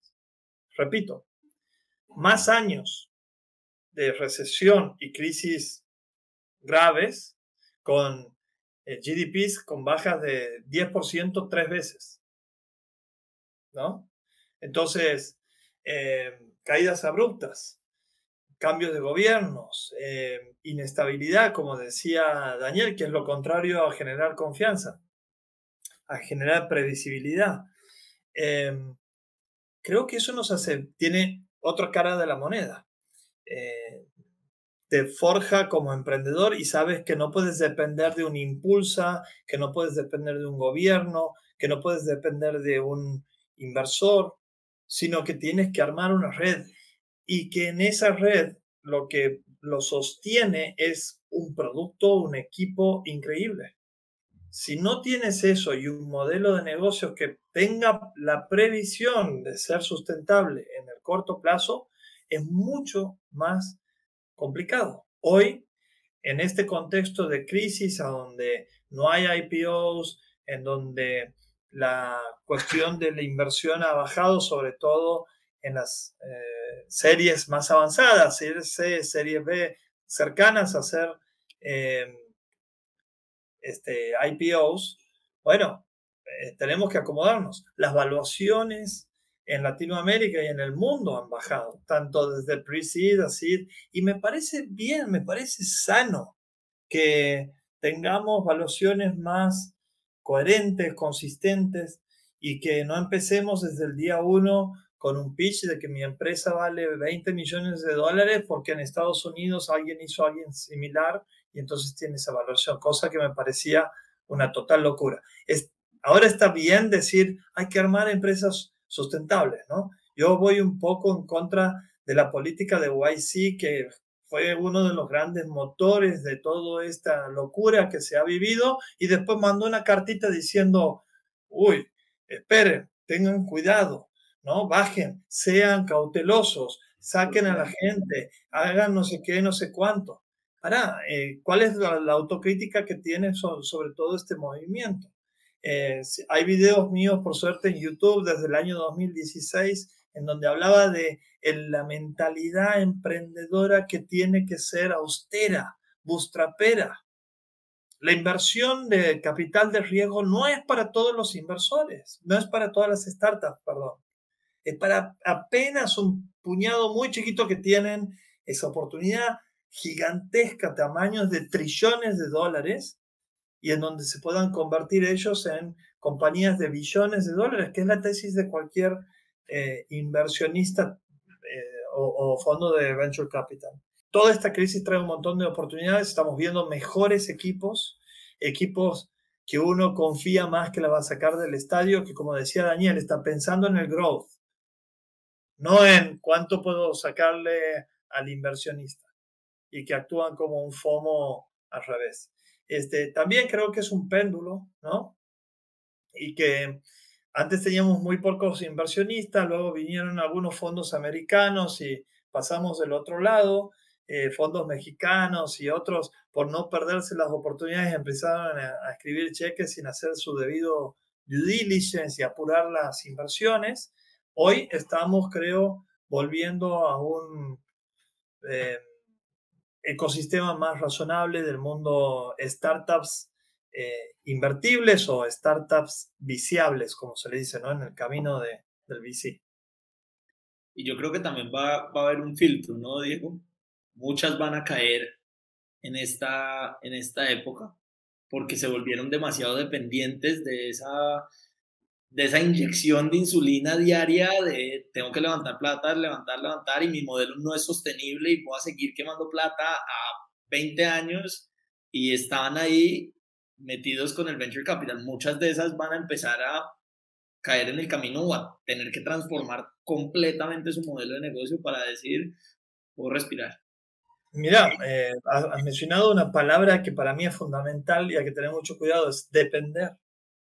Repito, más años de recesión y crisis graves con eh, GDPs con bajas de 10% tres veces. ¿No? Entonces, eh, caídas abruptas, cambios de gobiernos, eh, inestabilidad, como decía Daniel, que es lo contrario a generar confianza, a generar previsibilidad. creo que eso nos hace, tiene otra cara de la moneda forja como emprendedor y sabes que no puedes depender de un impulsa, que no puedes depender de un gobierno, que no puedes depender de un inversor, sino que tienes que armar una red y que en esa red lo que lo sostiene es un producto, un equipo increíble. Si no tienes eso y un modelo de negocio que tenga la previsión de ser sustentable en el corto plazo, es mucho más complicado. Hoy en este contexto de crisis, a donde no hay IPOs, en donde la cuestión de la inversión ha bajado, sobre todo en las eh, series más avanzadas, series C, series B, cercanas a ser em, este, IPOs, bueno, eh, tenemos que acomodarnos. Las valuaciones en Latinoamérica y en el mundo han bajado, tanto desde pre-seed a y me parece bien, me parece sano que tengamos valuaciones más coherentes, consistentes, y que no empecemos desde el día uno con un pitch de que mi empresa vale 20 millones de dólares porque en Estados Unidos alguien hizo alguien similar y entonces tiene esa valoración, cosa que me parecía una total locura. Es, ahora está bien decir, hay que armar empresas sustentables, ¿no? Yo voy un poco en contra de la política de YC, que fue uno de los grandes motores de toda esta locura que se ha vivido, y después mandó una cartita diciendo, uy, esperen, tengan cuidado, ¿no? Bajen, sean cautelosos, saquen a la gente, hagan no sé qué, no sé cuánto. Ahora, eh, ¿cuál es la, autocrítica que tiene sobre todo este movimiento? Eh, hay videos míos, por suerte, en YouTube desde el año 2016, en donde hablaba de la mentalidad emprendedora que tiene que ser austera, bustrapera. La inversión de capital de riesgo no es para todos los inversores, no es para todas las startups, perdón. Es para apenas un puñado muy chiquito que tienen esa oportunidad gigantesca, tamaños de trillones de dólares, y en donde se puedan convertir ellos en compañías de billones de dólares, que es la tesis de cualquier eh, inversionista eh, o, fondo de venture capital. Toda esta crisis trae un montón de oportunidades, estamos viendo mejores equipos, equipos que uno confía más que la va a sacar del estadio, que como decía Daniel, está pensando en el growth, no en cuánto puedo sacarle al inversionista y que actúan como un FOMO al revés. Este, también creo que es un péndulo, ¿no? Y que antes teníamos muy pocos inversionistas, luego vinieron algunos fondos americanos y pasamos del otro lado, eh, fondos mexicanos y otros, por no perderse las oportunidades, empezaron a, escribir cheques sin hacer su debido due diligence y apurar las inversiones. Hoy estamos, creo, volviendo a un... Eh, ecosistema más razonable del mundo startups eh, invertibles o startups viciables, como se le dice, ¿no? En el camino de, del VC. Y yo creo que también va, va, a haber un filtro, ¿no, Diego? Muchas van a caer en esta, en esta época porque se volvieron demasiado dependientes de esa de esa inyección de insulina diaria de tengo que levantar plata, levantar, levantar y mi modelo no es sostenible y voy a seguir quemando plata a 20 años y estaban ahí metidos con el venture capital. Muchas de esas van a empezar a caer en el camino o a tener que transformar completamente su modelo de negocio para decir, puedo respirar. Mira, eh, has mencionado una palabra que para mí es fundamental y hay que tener mucho cuidado, es depender.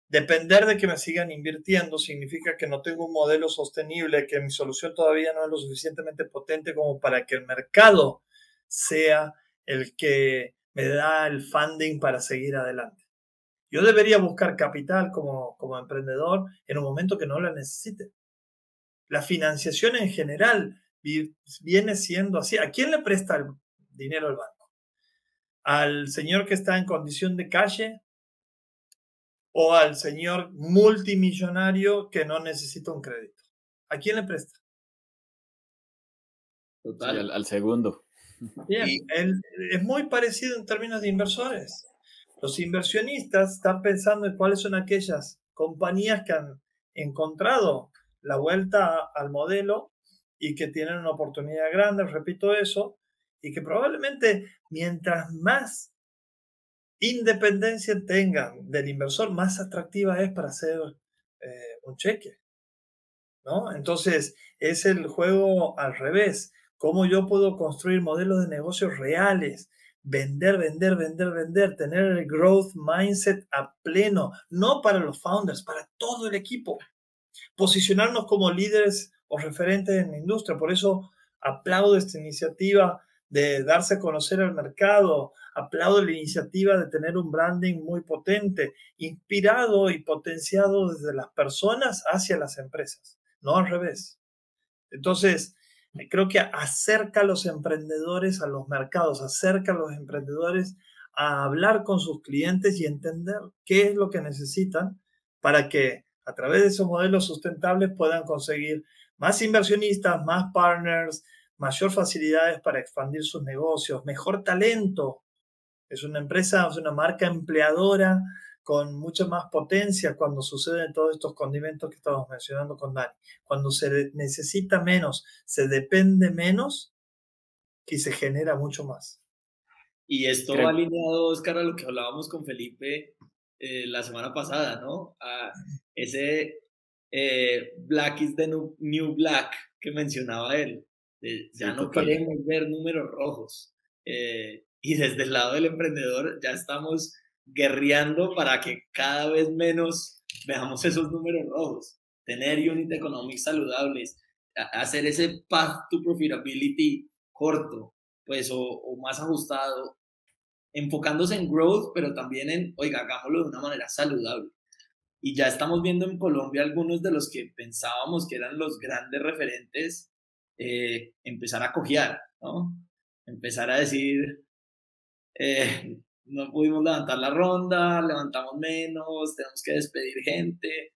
Depender de que me sigan invirtiendo significa que no tengo un modelo sostenible, que mi solución todavía no es lo suficientemente potente como para que el mercado sea el que me da el funding para seguir adelante. Yo debería buscar capital como, como emprendedor en un momento que no la necesite. La financiación en general viene siendo así. ¿A quién le presta el dinero el banco? ¿Al señor que está en condición de calle? O al señor multimillonario que no necesita un crédito? ¿A quién le presta? Total. al, segundo. Bien, es muy parecido en términos de inversores. Los inversionistas están pensando en cuáles son aquellas compañías que han encontrado la vuelta al modelo y que tienen una oportunidad grande, repito eso, y que probablemente mientras más independencia tengan del inversor, más atractiva es para hacer eh, un cheque. ¿no? Entonces, es el juego al revés. ¿Cómo yo puedo construir modelos de negocios reales? Vender, vender, vender, vender, tener el growth mindset a pleno, no para los founders, para todo el equipo. Posicionarnos como líderes o referentes en la industria. Por eso aplaudo esta iniciativa de darse a conocer al mercado. Aplaudo la iniciativa de tener un branding muy potente, inspirado y potenciado desde las personas hacia las empresas, no al revés. Entonces, creo que acerca a los emprendedores a los mercados, acerca a los emprendedores a hablar con sus clientes y entender qué es lo que necesitan para que a través de esos modelos sustentables puedan conseguir más inversionistas, más partners, mayor facilidades para expandir sus negocios, mejor talento. Es una empresa, es una marca empleadora con mucha más potencia cuando suceden todos estos condimentos que estamos mencionando con Dani. Cuando se necesita menos, se depende menos y se genera mucho más. Y esto va alineado, Oscar, a lo que hablábamos con Felipe eh, la semana pasada, ¿no? A ese eh, Black is the new, Black que mencionaba él. Ya no queremos ver números rojos. Eh, y desde el lado del emprendedor ya estamos guerreando para que cada vez menos veamos esos números rojos. Tener unit economics saludables, hacer ese path to profitability corto, pues, o, o más ajustado, enfocándose en growth, pero también en, oiga, hagámoslo de una manera saludable. Y ya estamos viendo en Colombia algunos de los que pensábamos que eran los grandes referentes eh, empezar a cojear, ¿no? Empezar a decir, eh, no pudimos levantar la ronda, levantamos menos, tenemos que despedir gente.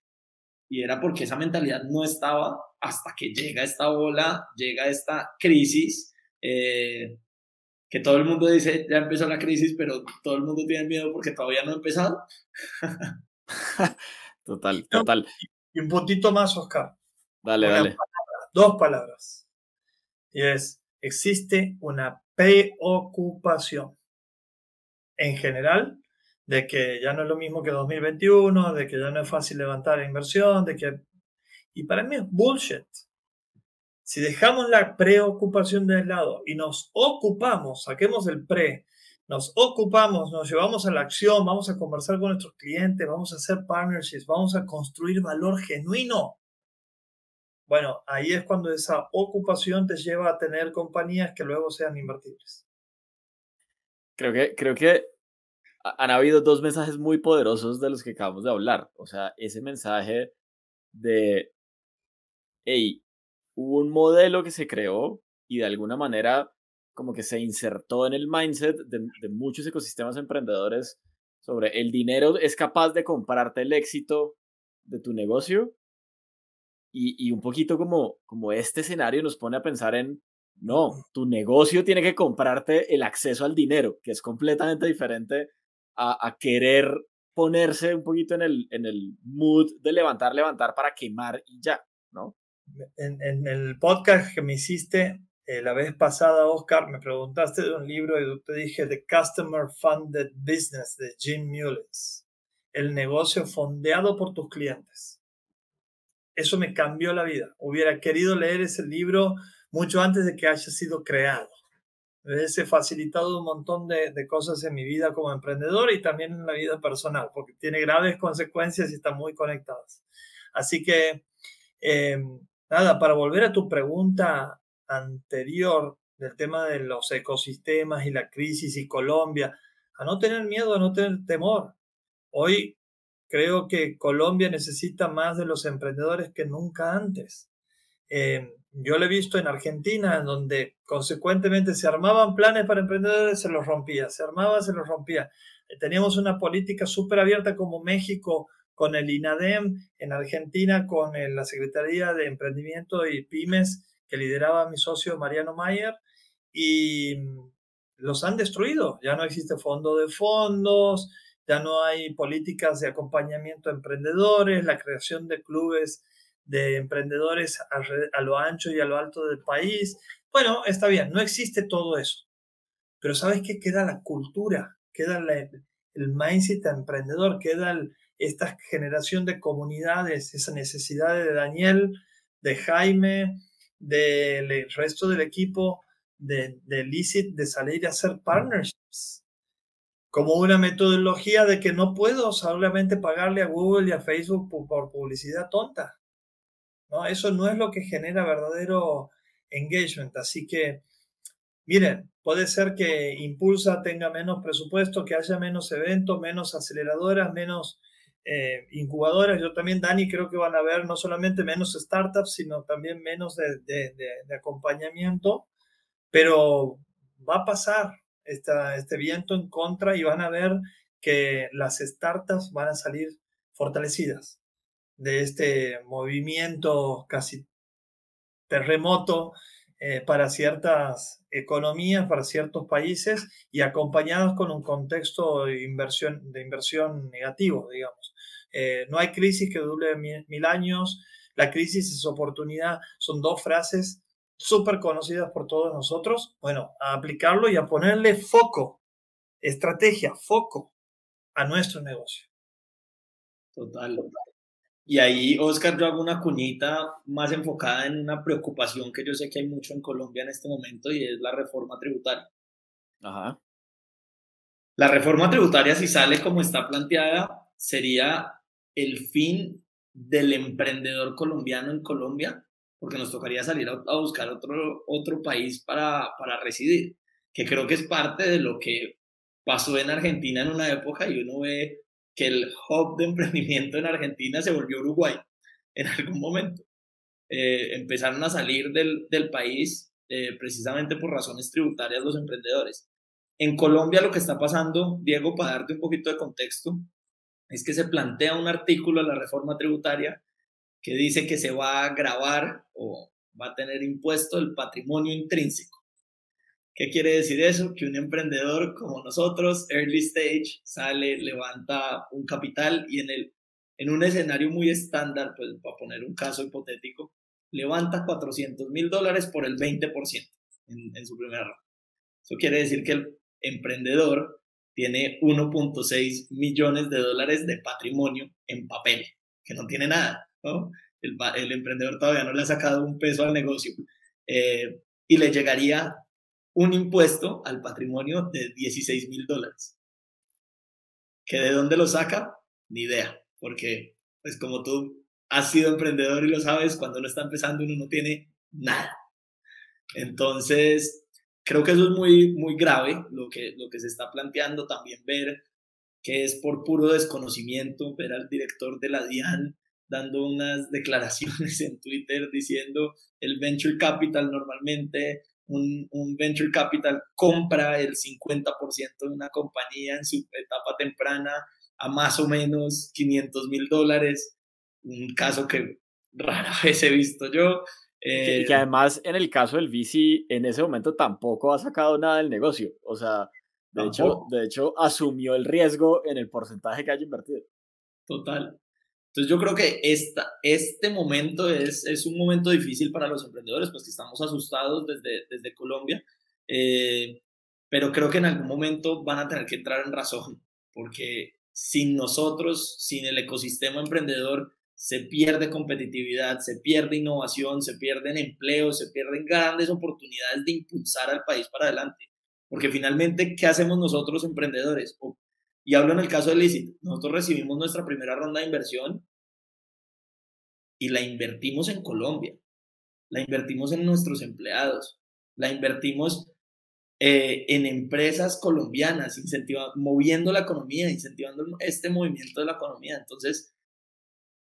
Y era porque esa mentalidad no estaba hasta que llega esta ola, llega esta crisis, eh, que todo el mundo dice, ya empezó la crisis, pero todo el mundo tiene miedo porque todavía no ha empezado. total, total. Y un puntito más, Oscar. Dale, dale. dos palabras. Y es, existe una preocupación en general de que ya no es lo mismo que 2021, de que ya no es fácil levantar inversión, de que... Y para mí es bullshit. Si dejamos la preocupación de lado y nos ocupamos, saquemos el pre, nos ocupamos, nos llevamos a la acción, vamos a conversar con nuestros clientes, vamos a hacer partnerships, vamos a construir valor genuino. Bueno, ahí es cuando esa ocupación te lleva a tener compañías que luego sean invertibles. Creo que, creo que han habido dos mensajes muy poderosos de los que acabamos de hablar. O sea, ese mensaje de, hey, hubo un modelo que se creó y de alguna manera como que se insertó en el mindset de, de muchos ecosistemas emprendedores sobre el dinero es capaz de comprarte el éxito de tu negocio y, y, un poquito como, como este escenario nos pone a pensar en, no, tu negocio tiene que comprarte el acceso al dinero, que es completamente diferente a, a querer ponerse un poquito en el, en el mood de levantar, levantar para quemar y ya, ¿no? En, en el podcast que me hiciste eh, la vez pasada, Oscar, me preguntaste de un libro y te dije The Customer Funded Business de Jim Mullins, el negocio fondeado por tus clientes. Eso me cambió la vida. Hubiera querido leer ese libro mucho antes de que haya sido creado. Hubiese facilitado un montón de, cosas en mi vida como emprendedor y también en la vida personal, porque tiene graves consecuencias y están muy conectadas. Así que, eh, nada, para volver a tu pregunta anterior del tema de los ecosistemas y la crisis y Colombia, a no tener miedo, a no tener temor. Hoy creo que Colombia necesita más de los emprendedores que nunca antes. Eh, yo lo he visto en Argentina, en donde consecuentemente se armaban planes para emprendedores, se los rompía, se armaba, se los rompía. Eh, teníamos una política súper abierta como México con el INADEM, en Argentina con la Secretaría de Emprendimiento y Pymes que lideraba mi socio Mariano Mayer y los han destruido. Ya no existe fondo de fondos, ya no hay políticas de acompañamiento a emprendedores, la creación de clubes de emprendedores a, lo ancho y a lo alto del país. Bueno, está bien, no existe todo eso. Pero ¿sabes qué? Queda la cultura, queda el mindset emprendedor, queda esta generación de comunidades, esa necesidad de Daniel, de Jaime, del resto del equipo de, de Licit de salir a hacer partnerships como una metodología de que no puedo solamente pagarle a Google y a Facebook por publicidad tonta. ¿no? Eso no es lo que genera verdadero engagement. Así que miren, puede ser que Impulsa tenga menos presupuesto, que haya menos eventos, menos aceleradoras, menos eh, incubadoras. Yo también, Dani, creo que van a haber no solamente menos startups, sino también menos de, acompañamiento, pero va a pasar este viento en contra y van a ver que las startups van a salir fortalecidas de este movimiento casi terremoto eh, para ciertas economías, para ciertos países y acompañados con un contexto de inversión, de inversión negativo, digamos. Eh, no hay crisis que dure mil, años, la crisis es oportunidad, son dos frases súper conocidas por todos nosotros. Bueno, a aplicarlo y a ponerle foco, estrategia, foco a nuestro negocio. Total. Y ahí, Oscar, yo hago una cuñita más enfocada en una preocupación que yo sé que hay mucho en Colombia en este momento y es la reforma tributaria. Ajá. La reforma tributaria, si sale como está planteada, sería el fin del emprendedor colombiano en Colombia, porque nos tocaría salir a, buscar otro, otro país para, para residir, que creo que es parte de lo que pasó en Argentina en una época y uno ve que el hub de emprendimiento en Argentina se volvió Uruguay en algún momento. Eh, empezaron a salir del, del país eh, precisamente por razones tributarias los emprendedores. En Colombia lo que está pasando, Diego, para darte un poquito de contexto, es que se plantea un artículo en la reforma tributaria que dice que se va a grabar o va a tener impuesto el patrimonio intrínseco. ¿Qué quiere decir eso? Que un emprendedor como nosotros, early stage, sale, levanta un capital y en, el, en un escenario muy estándar, pues para poner un caso hipotético, levanta 400 mil dólares por el 20% en, en su primera ronda. Eso quiere decir que el emprendedor tiene 1.6 millones de dólares de patrimonio en papel, que no tiene nada, el emprendedor todavía no le ha sacado un peso al negocio. Eh, y le llegaría un impuesto al patrimonio de 16 mil dólares. ¿Que de dónde lo saca? Ni idea, porque pues como tú has sido emprendedor y lo sabes, cuando uno está empezando uno no tiene nada. Entonces, creo que eso es muy, muy grave lo que, lo que se está planteando, también ver que es por puro desconocimiento, ver al director de la DIAN dando unas declaraciones en Twitter diciendo el venture capital normalmente un, venture capital compra el 50% de una compañía en su etapa temprana a más o menos 500 mil dólares, un caso que rara vez he visto yo. y que eh, además en el caso del VC en ese momento tampoco ha sacado nada del negocio, o sea, de, hecho, de hecho asumió el riesgo en el porcentaje que haya invertido. Total. Entonces yo creo que esta, este momento es, es un momento difícil para los emprendedores, pues que estamos asustados desde, desde Colombia, eh, pero creo que en algún momento van a tener que entrar en razón, porque sin nosotros, sin el ecosistema emprendedor, se pierde competitividad, se pierde innovación, se pierden empleos, se pierden grandes oportunidades de impulsar al país para adelante. Porque finalmente, ¿qué hacemos nosotros emprendedores? Y hablo en el caso de Licit. Nosotros recibimos nuestra primera ronda de inversión y la invertimos en Colombia. La invertimos en nuestros empleados. La invertimos eh, en empresas colombianas, moviendo la economía, incentivando este movimiento de la economía. Entonces,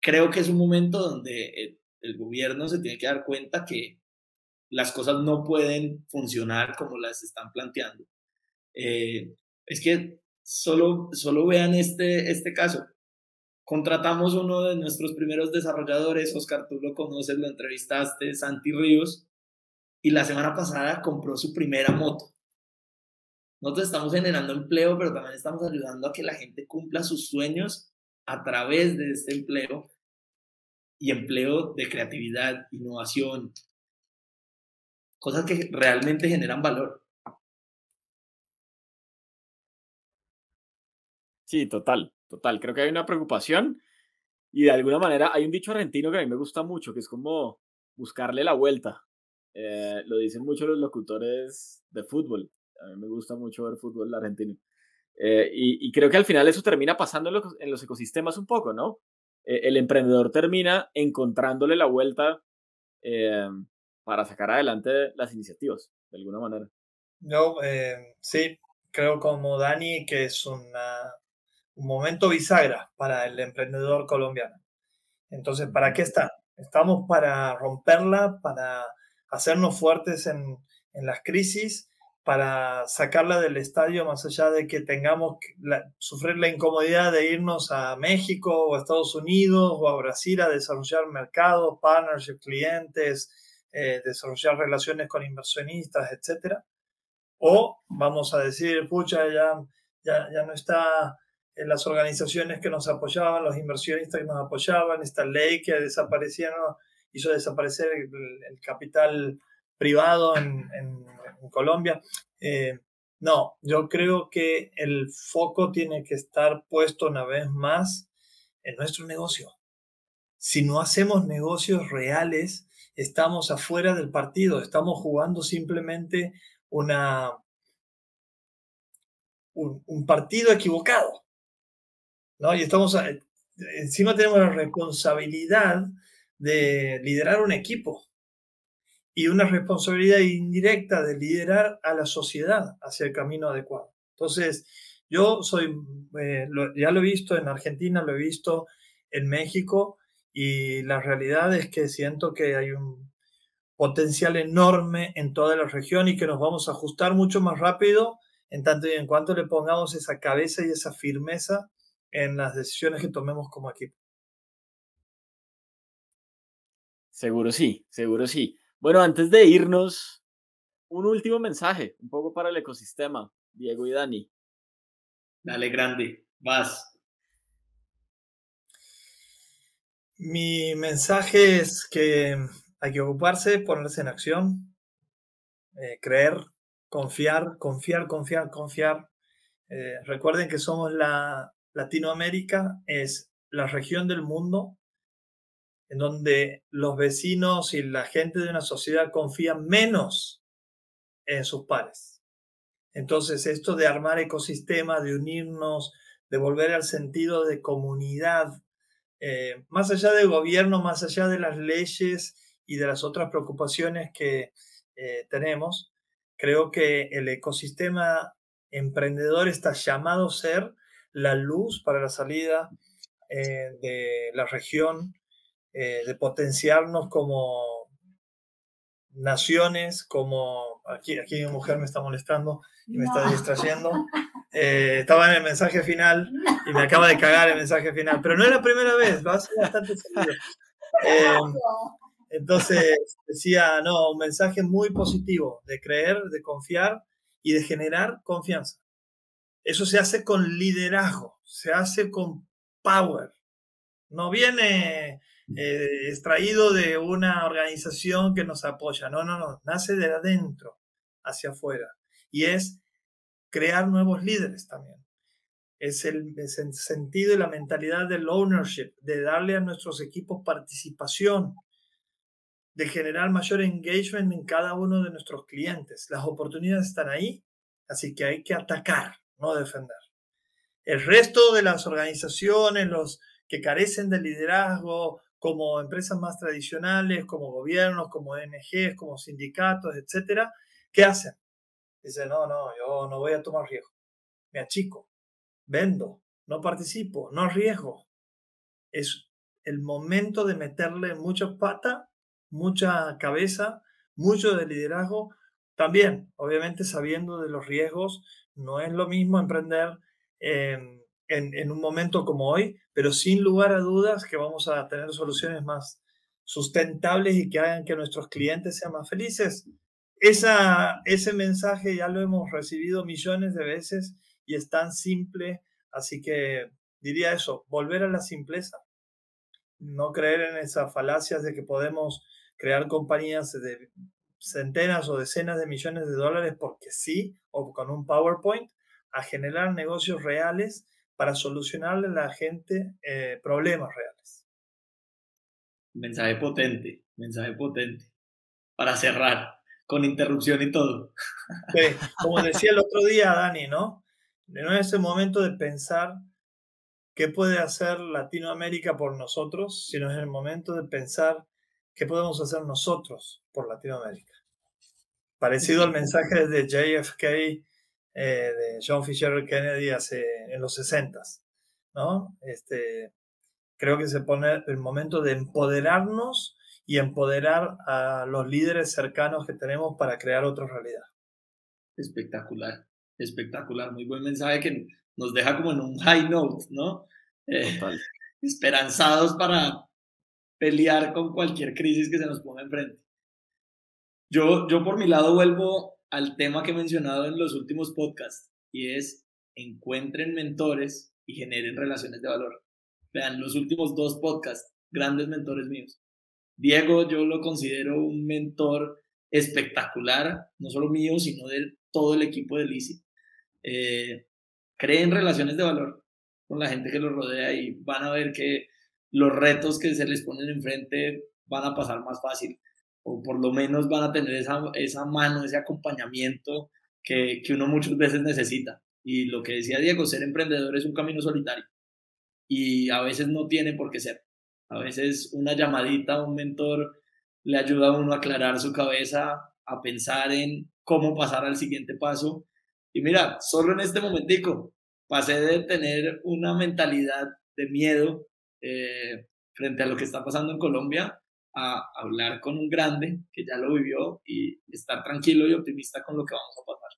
creo que es un momento donde el, gobierno se tiene que dar cuenta que las cosas no pueden funcionar como las están planteando. Eh, es que Solo, solo vean este, este caso. Contratamos uno de nuestros primeros desarrolladores, Oscar, tú lo conoces, lo entrevistaste, Santi Ríos, y la semana pasada compró su primera moto. Nosotros estamos generando empleo, pero también estamos ayudando a que la gente cumpla sus sueños a través de este empleo y empleo de creatividad, innovación, cosas que realmente generan valor. Sí, total, total. Creo que hay una preocupación y de alguna manera hay un dicho argentino que a mí me gusta mucho, que es como buscarle la vuelta. Eh, lo dicen mucho los locutores de fútbol. A mí me gusta mucho ver fútbol argentino. Eh, y, creo que al final eso termina pasando en los, ecosistemas un poco, ¿no? Eh, el emprendedor termina encontrándole la vuelta para sacar adelante las iniciativas, de alguna manera. Yo eh, sí, creo como Dani que es una, un momento bisagra para el emprendedor colombiano. Entonces, ¿para qué está? Estamos para romperla, para hacernos fuertes en, en las crisis, para sacarla del estadio más allá de que tengamos que sufrir la incomodidad de irnos a México o a Estados Unidos o a Brasil a desarrollar mercados, partners, clientes, eh, desarrollar relaciones con inversionistas, etcétera o vamos a decir, pucha, ya, ya, ya no está las organizaciones que nos apoyaban, los inversionistas que nos apoyaban, esta ley que desaparecieron, hizo desaparecer el, capital privado en, Colombia. Eh, no, yo creo que el foco tiene que estar puesto una vez más en nuestro negocio. Si no hacemos negocios reales, estamos afuera del partido, estamos jugando simplemente una, un, partido equivocado. ¿No? Y estamos, encima tenemos la responsabilidad de liderar un equipo y una responsabilidad indirecta de liderar a la sociedad hacia el camino adecuado. Entonces, yo soy, eh, ya lo he visto en Argentina, lo he visto en México y la realidad es que siento que hay un potencial enorme en toda la región y que nos vamos a ajustar mucho más rápido en tanto y en cuanto le pongamos esa cabeza y esa firmeza en las decisiones que tomemos como equipo. Seguro sí, seguro sí. Bueno, antes de irnos, un último mensaje, un poco para el ecosistema, Diego y Dani. Dale, grande, vas. Mi mensaje es que hay que ocuparse, ponerse en acción, eh, creer, confiar, confiar, confiar, confiar. Eh, recuerden que somos la Latinoamérica, es la región del mundo en donde los vecinos y la gente de una sociedad confían menos en sus pares. Entonces, esto de armar ecosistemas, de unirnos, de volver al sentido de comunidad, eh, más allá del gobierno, más allá de las leyes y de las otras preocupaciones que eh, tenemos, creo que el ecosistema emprendedor está llamado a ser la luz para la salida eh, de la región, eh, de potenciarnos como naciones, como aquí, aquí mi mujer me está molestando y me está distrayendo. estaba en el mensaje final y me acaba de cagar el mensaje final, pero no es la primera vez, va a ser bastante seguido. Entonces decía, no, un mensaje muy positivo de creer, de confiar y de generar confianza. Eso se hace con liderazgo, se hace con power. No viene eh, extraído de una organización que nos apoya, no, no, no, nace de adentro hacia afuera. Y es crear nuevos líderes también. Es el, es el sentido y la mentalidad del ownership, de darle a nuestros equipos participación, de generar mayor engagement en cada uno de nuestros clientes. Las oportunidades están ahí, así que hay que atacar, no defender. El resto de las organizaciones, los que carecen de liderazgo, como empresas más tradicionales, como gobiernos, como ONGs, como sindicatos, etcétera, ¿qué hacen? Dicen, no, no, yo no voy a tomar riesgo. Me achico, vendo, no participo, no arriesgo. Es el momento de meterle mucha pata mucha cabeza, mucho de liderazgo. También, obviamente, sabiendo de los riesgos, no es lo mismo emprender en, en, un momento como hoy, pero sin lugar a dudas que vamos a tener soluciones más sustentables y que hagan que nuestros clientes sean más felices. Esa, ese mensaje ya lo hemos recibido millones de veces y es tan simple, así que diría eso, volver a la simpleza, no creer en esas falacias de que podemos crear compañías de centenas o decenas de millones de dólares porque sí, o con un PowerPoint, a generar negocios reales para solucionarle a la gente eh, problemas reales. Mensaje potente, mensaje potente. Para cerrar, con interrupción y todo. como decía el otro día Dani, ¿no? No es el momento de pensar qué puede hacer Latinoamérica por nosotros, sino es el momento de pensar ¿Qué podemos hacer nosotros por Latinoamérica? parecido al mensaje de JFK, eh, de John Fisher Kennedy hace, en los 60, ¿no? Este, creo que se pone el momento de empoderarnos y empoderar a los líderes cercanos que tenemos para crear otra realidad. Espectacular, espectacular, muy buen mensaje que nos deja como en un high note, ¿no? Eh, esperanzados para pelear con cualquier crisis que se nos ponga enfrente. Yo, yo por mi lado vuelvo al tema que he mencionado en los últimos podcasts y es encuentren mentores y generen relaciones de valor. Vean, los últimos dos podcasts, grandes mentores míos. Diego, yo lo considero un mentor espectacular, no solo mío, sino de todo el equipo de Lisi. Eh, creen relaciones de valor con la gente que los rodea y van a ver que los retos que se les ponen enfrente van a pasar más fácil o por lo menos van a tener esa, esa mano, ese acompañamiento que, que uno muchas veces necesita. Y lo que decía Diego, ser emprendedor es un camino solitario y a veces no tiene por qué ser. A veces una llamadita un mentor le ayuda a uno a aclarar su cabeza, a pensar en cómo pasar al siguiente paso. Y mira, solo en este momentico pasé de tener una mentalidad de miedo eh, frente a lo que está pasando en Colombia a hablar con un grande que ya lo vivió y estar tranquilo y optimista con lo que vamos a pasar.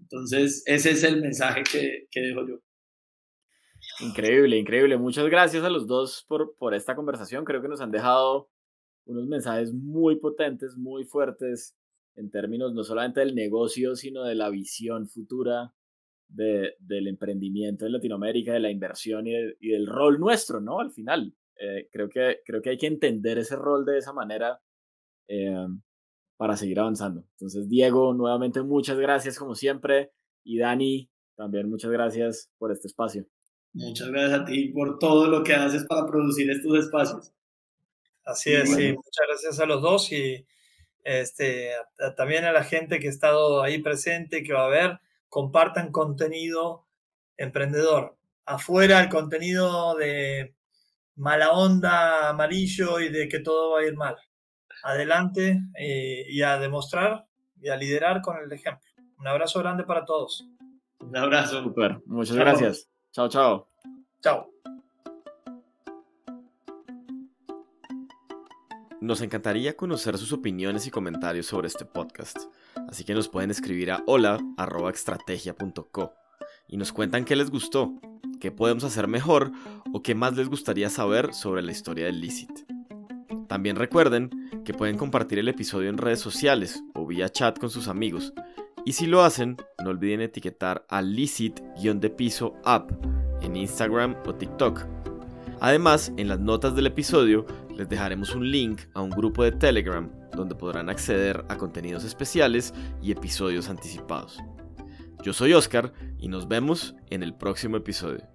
Entonces, ese es el mensaje que, que dejo yo. Increíble, increíble. Muchas gracias a los dos por, por esta conversación. Creo que nos han dejado unos mensajes muy potentes, muy fuertes en términos no solamente del negocio, sino de la visión futura de, del emprendimiento en Latinoamérica, de la inversión y, y, del rol nuestro, ¿no? Al final, eh, creo, que, creo que hay que entender ese rol de esa manera eh, para seguir avanzando. Entonces, Diego, nuevamente muchas gracias como siempre y Dani, también muchas gracias por este espacio. Muchas gracias a ti por todo lo que haces para producir estos espacios. Así es, sí, muchas gracias a los dos y este, también a la gente que ha estado ahí presente, que va a ver, compartan contenido emprendedor. Afuera el contenido de mala onda, amarillo y de que todo va a ir mal. Adelante eh, y a demostrar y a liderar con el ejemplo. Un abrazo grande para todos. Un abrazo. Super. Muchas gracias. Chao, chao. Chao. Nos encantaría conocer sus opiniones y comentarios sobre este podcast, así que nos pueden escribir a hola.extrategia.co y nos cuentan qué les gustó, qué podemos hacer mejor o qué más les gustaría saber sobre la historia del Licit. También recuerden que pueden compartir el episodio en redes sociales o vía chat con sus amigos y si lo hacen, no olviden etiquetar a licit-de piso app en Instagram o TikTok. Además, en las notas del episodio les dejaremos un link a un grupo de Telegram donde podrán acceder a contenidos especiales y episodios anticipados. Yo soy Oscar y nos vemos en el próximo episodio.